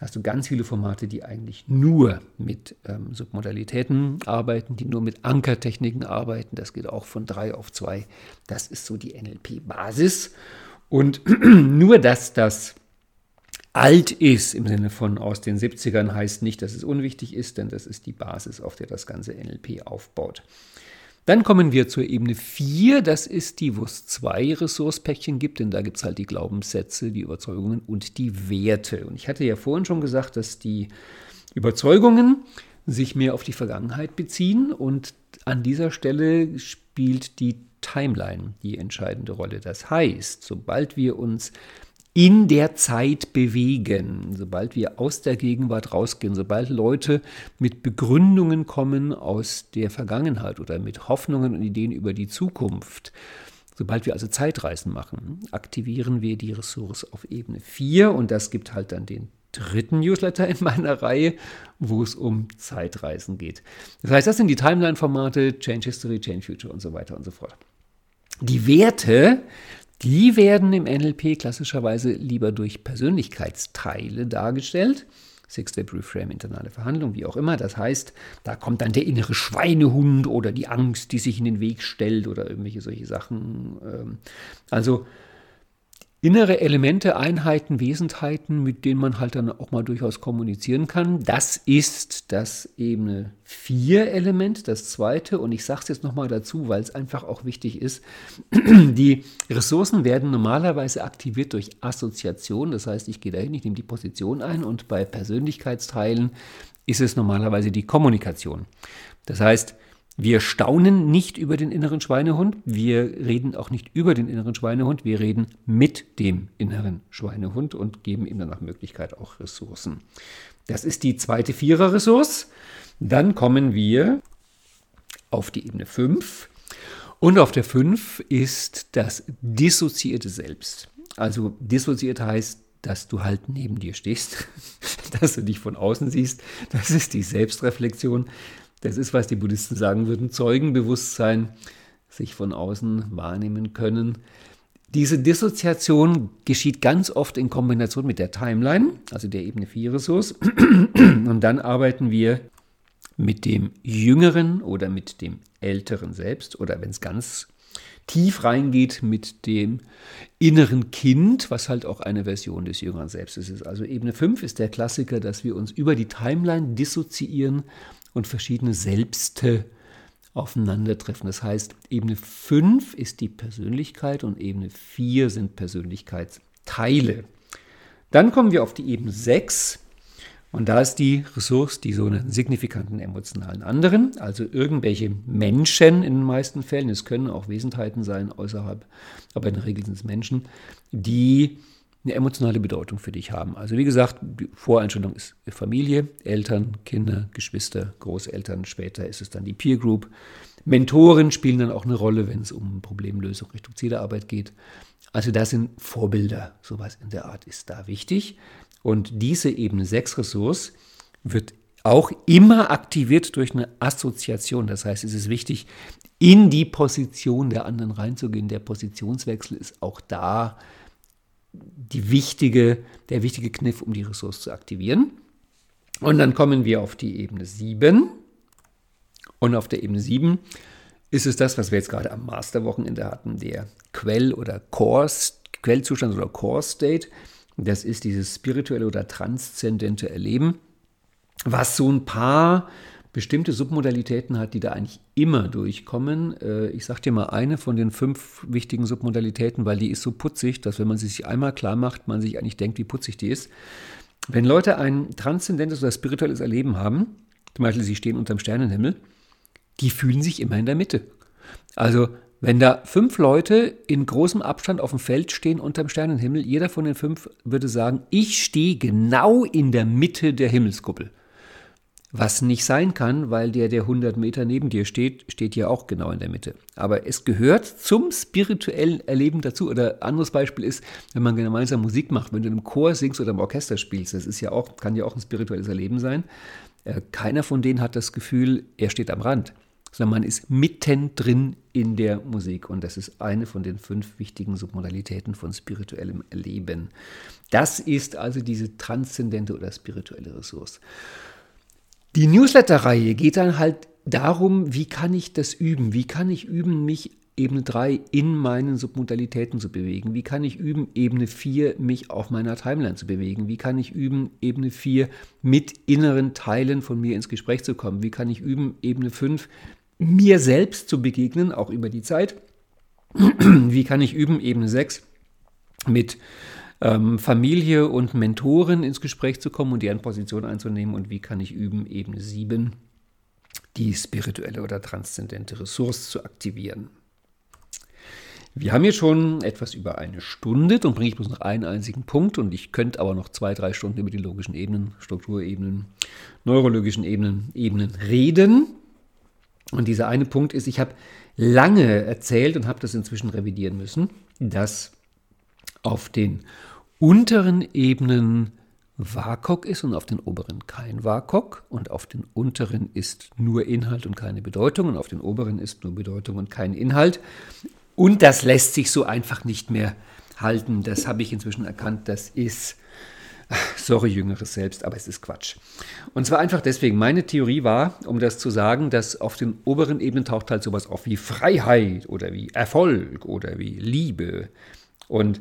hast du ganz viele Formate, die eigentlich nur mit ähm, Submodalitäten arbeiten, die nur mit Ankertechniken arbeiten. Das geht auch von drei auf zwei. Das ist so die NLP-Basis. Und nur, dass das alt ist, im Sinne von aus den 70ern, heißt nicht, dass es unwichtig ist, denn das ist die Basis, auf der das ganze NLP aufbaut. Dann kommen wir zur Ebene 4, das ist die, wo es zwei Ressourcepäckchen gibt, denn da gibt es halt die Glaubenssätze, die Überzeugungen und die Werte. Und ich hatte ja vorhin schon gesagt, dass die Überzeugungen sich mehr auf die Vergangenheit beziehen und an dieser Stelle spielt die Timeline die entscheidende Rolle. Das heißt, sobald wir uns in der Zeit bewegen, sobald wir aus der Gegenwart rausgehen, sobald Leute mit Begründungen kommen aus der Vergangenheit oder mit Hoffnungen und Ideen über die Zukunft, sobald wir also Zeitreisen machen, aktivieren wir die Ressource auf Ebene 4 und das gibt halt dann den dritten Newsletter in meiner Reihe, wo es um Zeitreisen geht. Das heißt, das sind die Timeline-Formate, Change History, Change Future und so weiter und so fort. Die Werte, die werden im NLP klassischerweise lieber durch Persönlichkeitsteile dargestellt. Six-Step Reframe, internale Verhandlung, wie auch immer. Das heißt, da kommt dann der innere Schweinehund oder die Angst, die sich in den Weg stellt oder irgendwelche solche Sachen. Ähm, also innere Elemente, Einheiten, Wesenheiten, mit denen man halt dann auch mal durchaus kommunizieren kann. Das ist das Ebene 4 Element, das zweite. Und ich sage es jetzt nochmal dazu, weil es einfach auch wichtig ist. Die Ressourcen werden normalerweise aktiviert durch Assoziation. Das heißt, ich gehe dahin, ich nehme die Position ein und bei Persönlichkeitsteilen ist es normalerweise die Kommunikation. Das heißt, wir staunen nicht über den inneren Schweinehund, wir reden auch nicht über den inneren Schweinehund, wir reden mit dem inneren Schweinehund und geben ihm dann nach Möglichkeit auch Ressourcen. Das ist die zweite Vierer-Ressource. Dann kommen wir auf die Ebene 5. Und auf der 5 ist das dissoziierte Selbst. Also dissoziiert heißt, dass du halt neben dir stehst, dass du dich von außen siehst. Das ist die Selbstreflexion. Das ist, was die Buddhisten sagen würden, Zeugenbewusstsein, sich von außen wahrnehmen können. Diese Dissoziation geschieht ganz oft in Kombination mit der Timeline, also der Ebene 4 Ressource. Und dann arbeiten wir mit dem Jüngeren oder mit dem Älteren selbst oder wenn es ganz tief reingeht mit dem inneren Kind, was halt auch eine Version des Jüngeren Selbstes ist. Also Ebene 5 ist der Klassiker, dass wir uns über die Timeline dissoziieren und verschiedene Selbste aufeinandertreffen. Das heißt, Ebene 5 ist die Persönlichkeit und Ebene 4 sind Persönlichkeitsteile. Dann kommen wir auf die Ebene 6 und da ist die Ressource, die so einen signifikanten emotionalen anderen, also irgendwelche Menschen in den meisten Fällen, es können auch Wesenheiten sein außerhalb, aber in der Regel sind es Menschen, die eine emotionale Bedeutung für dich haben. Also wie gesagt, die Voreinstellung ist Familie, Eltern, Kinder, Geschwister, Großeltern, später ist es dann die Peer Group. Mentoren spielen dann auch eine Rolle, wenn es um Problemlösung Richtung Zielarbeit geht. Also das sind Vorbilder, sowas in der Art ist da wichtig. Und diese Ebene 6 Ressource wird auch immer aktiviert durch eine Assoziation. Das heißt, es ist wichtig, in die Position der anderen reinzugehen. Der Positionswechsel ist auch da die wichtige, der wichtige Kniff, um die Ressource zu aktivieren. Und dann kommen wir auf die Ebene 7. Und auf der Ebene 7 ist es das, was wir jetzt gerade am Masterwochenende hatten, der Quell- oder Core, Quellzustand oder Core-State. Das ist dieses spirituelle oder transzendente Erleben, was so ein paar bestimmte Submodalitäten hat, die da eigentlich immer durchkommen. Äh, ich sage dir mal eine von den fünf wichtigen Submodalitäten, weil die ist so putzig, dass wenn man sie sich einmal klar macht, man sich eigentlich denkt, wie putzig die ist. Wenn Leute ein transzendentes oder spirituelles Erleben haben, zum Beispiel sie stehen unterm Sternenhimmel, die fühlen sich immer in der Mitte. Also wenn da fünf Leute in großem Abstand auf dem Feld stehen unterm Sternenhimmel, jeder von den fünf würde sagen, ich stehe genau in der Mitte der Himmelskuppel. Was nicht sein kann, weil der, der 100 Meter neben dir steht, steht ja auch genau in der Mitte. Aber es gehört zum spirituellen Erleben dazu. Oder anderes Beispiel ist, wenn man gemeinsam Musik macht, wenn du im Chor singst oder im Orchester spielst, das ist ja auch, kann ja auch ein spirituelles Erleben sein. Äh, keiner von denen hat das Gefühl, er steht am Rand sondern man ist mittendrin in der Musik. Und das ist eine von den fünf wichtigen Submodalitäten von spirituellem Erleben. Das ist also diese transzendente oder spirituelle Ressource. Die Newsletter-Reihe geht dann halt darum, wie kann ich das üben? Wie kann ich üben, mich Ebene 3 in meinen Submodalitäten zu bewegen? Wie kann ich üben, Ebene 4 mich auf meiner Timeline zu bewegen? Wie kann ich üben, Ebene 4 mit inneren Teilen von mir ins Gespräch zu kommen? Wie kann ich üben, Ebene 5 mir selbst zu begegnen, auch über die Zeit. Wie kann ich üben, Ebene 6, mit ähm, Familie und Mentoren ins Gespräch zu kommen und deren Position einzunehmen und wie kann ich üben, Ebene 7, die spirituelle oder transzendente Ressource zu aktivieren. Wir haben hier schon etwas über eine Stunde, dann bringe ich bloß noch einen einzigen Punkt und ich könnte aber noch zwei, drei Stunden über die logischen Ebenen, Strukturebenen, neurologischen Ebenen, Ebenen reden. Und dieser eine Punkt ist, ich habe lange erzählt und habe das inzwischen revidieren müssen, dass auf den unteren Ebenen WAKOK ist und auf den oberen kein WAKOK und auf den unteren ist nur Inhalt und keine Bedeutung und auf den oberen ist nur Bedeutung und kein Inhalt. Und das lässt sich so einfach nicht mehr halten. Das habe ich inzwischen erkannt. Das ist Sorry, jüngeres Selbst, aber es ist Quatsch. Und zwar einfach deswegen, meine Theorie war, um das zu sagen, dass auf den oberen Ebenen taucht halt sowas auf wie Freiheit oder wie Erfolg oder wie Liebe. Und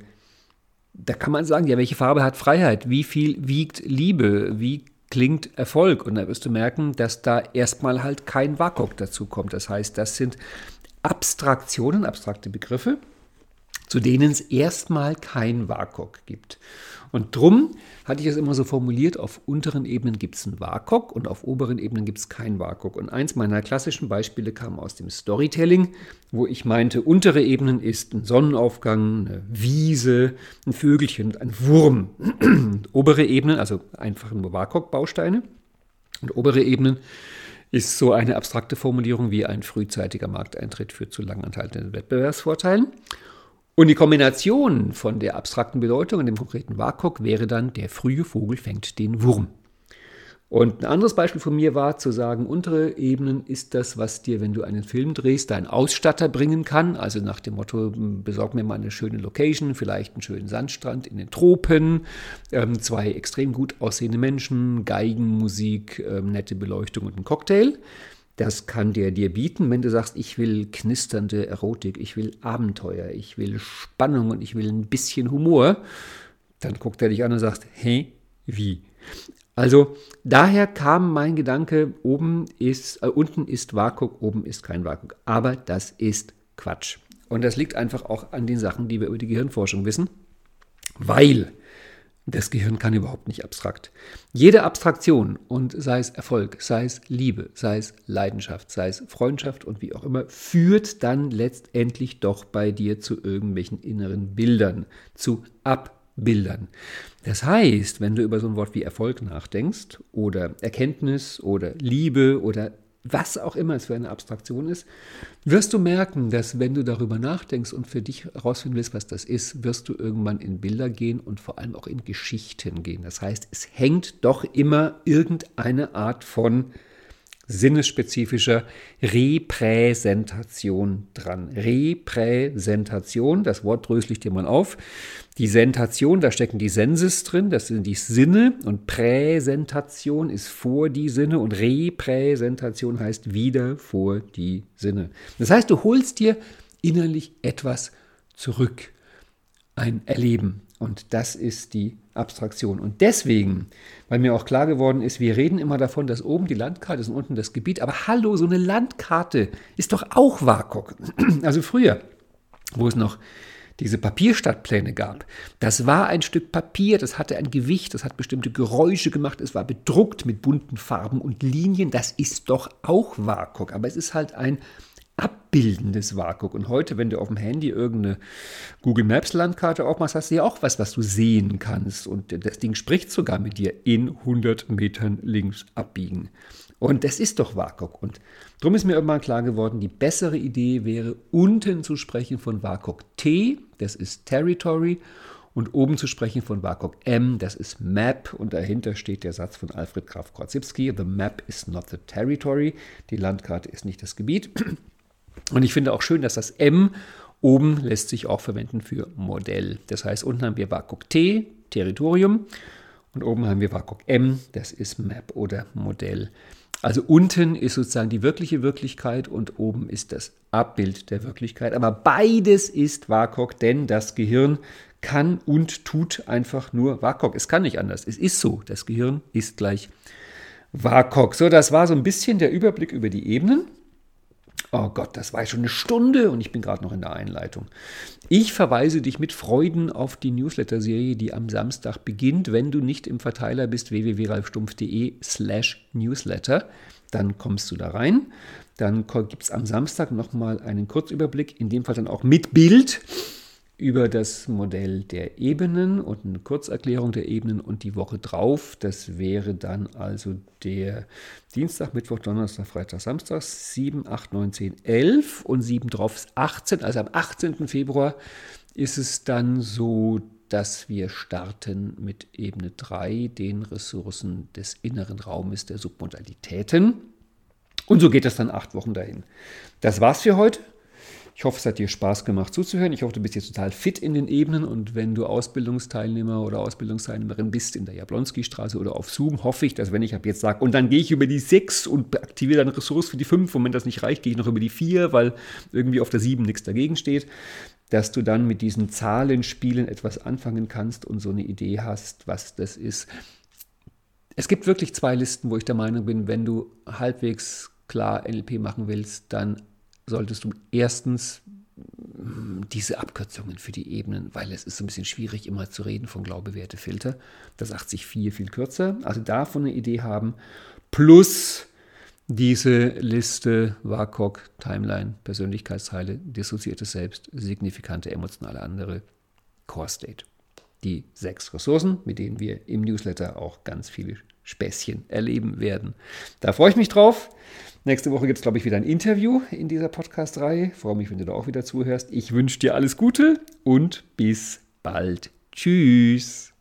da kann man sagen, ja, welche Farbe hat Freiheit? Wie viel wiegt Liebe? Wie klingt Erfolg? Und da wirst du merken, dass da erstmal halt kein Wakok dazu kommt. Das heißt, das sind Abstraktionen, abstrakte Begriffe, zu denen es erstmal kein WAKOK gibt. Und drum hatte ich es immer so formuliert, auf unteren Ebenen gibt es ein WAKOK und auf oberen Ebenen gibt es kein WAKOK. Und eins meiner klassischen Beispiele kam aus dem Storytelling, wo ich meinte, untere Ebenen ist ein Sonnenaufgang, eine Wiese, ein Vögelchen ein Wurm. obere Ebenen, also einfach nur WAKOK-Bausteine. Und obere Ebenen ist so eine abstrakte Formulierung wie ein frühzeitiger Markteintritt führt zu langanhaltenden Wettbewerbsvorteilen. Und die Kombination von der abstrakten Bedeutung und dem konkreten WAKOK wäre dann, der frühe Vogel fängt den Wurm. Und ein anderes Beispiel von mir war zu sagen, untere Ebenen ist das, was dir, wenn du einen Film drehst, dein Ausstatter bringen kann. Also nach dem Motto, besorg mir mal eine schöne Location, vielleicht einen schönen Sandstrand in den Tropen, ähm, zwei extrem gut aussehende Menschen, Geigenmusik, ähm, nette Beleuchtung und ein Cocktail. Das kann der dir bieten, wenn du sagst, ich will knisternde Erotik, ich will Abenteuer, ich will Spannung und ich will ein bisschen Humor. Dann guckt er dich an und sagt, hey, wie? Also daher kam mein Gedanke, oben ist, äh, unten ist Vakuk, oben ist kein Vakuk. Aber das ist Quatsch. Und das liegt einfach auch an den Sachen, die wir über die Gehirnforschung wissen, weil das Gehirn kann überhaupt nicht abstrakt. Jede Abstraktion, und sei es Erfolg, sei es Liebe, sei es Leidenschaft, sei es Freundschaft und wie auch immer, führt dann letztendlich doch bei dir zu irgendwelchen inneren Bildern, zu Abbildern. Das heißt, wenn du über so ein Wort wie Erfolg nachdenkst oder Erkenntnis oder Liebe oder was auch immer es für eine Abstraktion ist, wirst du merken, dass wenn du darüber nachdenkst und für dich herausfinden willst, was das ist, wirst du irgendwann in Bilder gehen und vor allem auch in Geschichten gehen. Das heißt, es hängt doch immer irgendeine Art von sinnesspezifischer Repräsentation dran. Repräsentation, das Wort drösel ich dir mal auf. Die Sentation, da stecken die Senses drin, das sind die Sinne und Präsentation ist vor die Sinne und Repräsentation heißt wieder vor die Sinne. Das heißt, du holst dir innerlich etwas zurück, ein Erleben. Und das ist die Abstraktion. Und deswegen, weil mir auch klar geworden ist, wir reden immer davon, dass oben die Landkarte ist und unten das Gebiet. Aber hallo, so eine Landkarte ist doch auch WAKOK. Also früher, wo es noch diese Papierstadtpläne gab. Das war ein Stück Papier, das hatte ein Gewicht, das hat bestimmte Geräusche gemacht, es war bedruckt mit bunten Farben und Linien. Das ist doch auch WAKOK, aber es ist halt ein abbildendes WAKOK. Und heute, wenn du auf dem Handy irgendeine Google Maps Landkarte aufmachst, hast du ja auch was, was du sehen kannst. Und das Ding spricht sogar mit dir in 100 Metern links abbiegen. Und das ist doch WAKOK. Und darum ist mir irgendwann klar geworden, die bessere Idee wäre, unten zu sprechen von WAKOK T, das ist Territory, und oben zu sprechen von WAKOK M, das ist Map. Und dahinter steht der Satz von Alfred Graf Korzybski, The map is not the territory. Die Landkarte ist nicht das Gebiet. Und ich finde auch schön, dass das M oben lässt sich auch verwenden für Modell. Das heißt, unten haben wir WAKOK T, Territorium, und oben haben wir WAKOK M, das ist Map oder Modell. Also unten ist sozusagen die wirkliche Wirklichkeit und oben ist das Abbild der Wirklichkeit. Aber beides ist WAKOK, denn das Gehirn kann und tut einfach nur WAKOK. Es kann nicht anders. Es ist so. Das Gehirn ist gleich WAKOK. So, das war so ein bisschen der Überblick über die Ebenen. Oh Gott, das war schon eine Stunde und ich bin gerade noch in der Einleitung. Ich verweise dich mit Freuden auf die Newsletter-Serie, die am Samstag beginnt. Wenn du nicht im Verteiler bist, www.ralfstumpf.de slash Newsletter, dann kommst du da rein. Dann gibt es am Samstag nochmal einen Kurzüberblick, in dem Fall dann auch mit Bild über das Modell der Ebenen und eine Kurzerklärung der Ebenen und die Woche drauf, das wäre dann also der Dienstag, Mittwoch, Donnerstag, Freitag, Samstag, 7, 8, 9, 10, 11 und 7 drauf ist 18. Also am 18. Februar ist es dann so, dass wir starten mit Ebene 3, den Ressourcen des inneren Raumes der Submodalitäten. Und so geht das dann acht Wochen dahin. Das war's für heute. Ich hoffe, es hat dir Spaß gemacht zuzuhören. Ich hoffe, du bist jetzt total fit in den Ebenen und wenn du Ausbildungsteilnehmer oder Ausbildungsteilnehmerin bist in der Jablonski-Straße oder auf Zoom, hoffe ich, dass wenn ich ab jetzt sage, und dann gehe ich über die 6 und aktiviere dann Ressource für die 5 und wenn das nicht reicht, gehe ich noch über die 4, weil irgendwie auf der 7 nichts dagegen steht, dass du dann mit diesen Zahlenspielen etwas anfangen kannst und so eine Idee hast, was das ist. Es gibt wirklich zwei Listen, wo ich der Meinung bin, wenn du halbwegs klar NLP machen willst, dann solltest du erstens mm, diese Abkürzungen für die Ebenen, weil es ist so ein bisschen schwierig, immer zu reden von Glaube, Werte, Filter. Das 80 viel kürzer. Also davon eine Idee haben. Plus diese Liste WAKOK, Timeline, Persönlichkeitsteile, dissoziiertes Selbst, signifikante emotionale andere, Core State. Die sechs Ressourcen, mit denen wir im Newsletter auch ganz viele Späßchen erleben werden. Da freue ich mich drauf. Nächste Woche gibt es, glaube ich, wieder ein Interview in dieser Podcast-Reihe. Freue mich, wenn du da auch wieder zuhörst. Ich wünsche dir alles Gute und bis bald. Tschüss.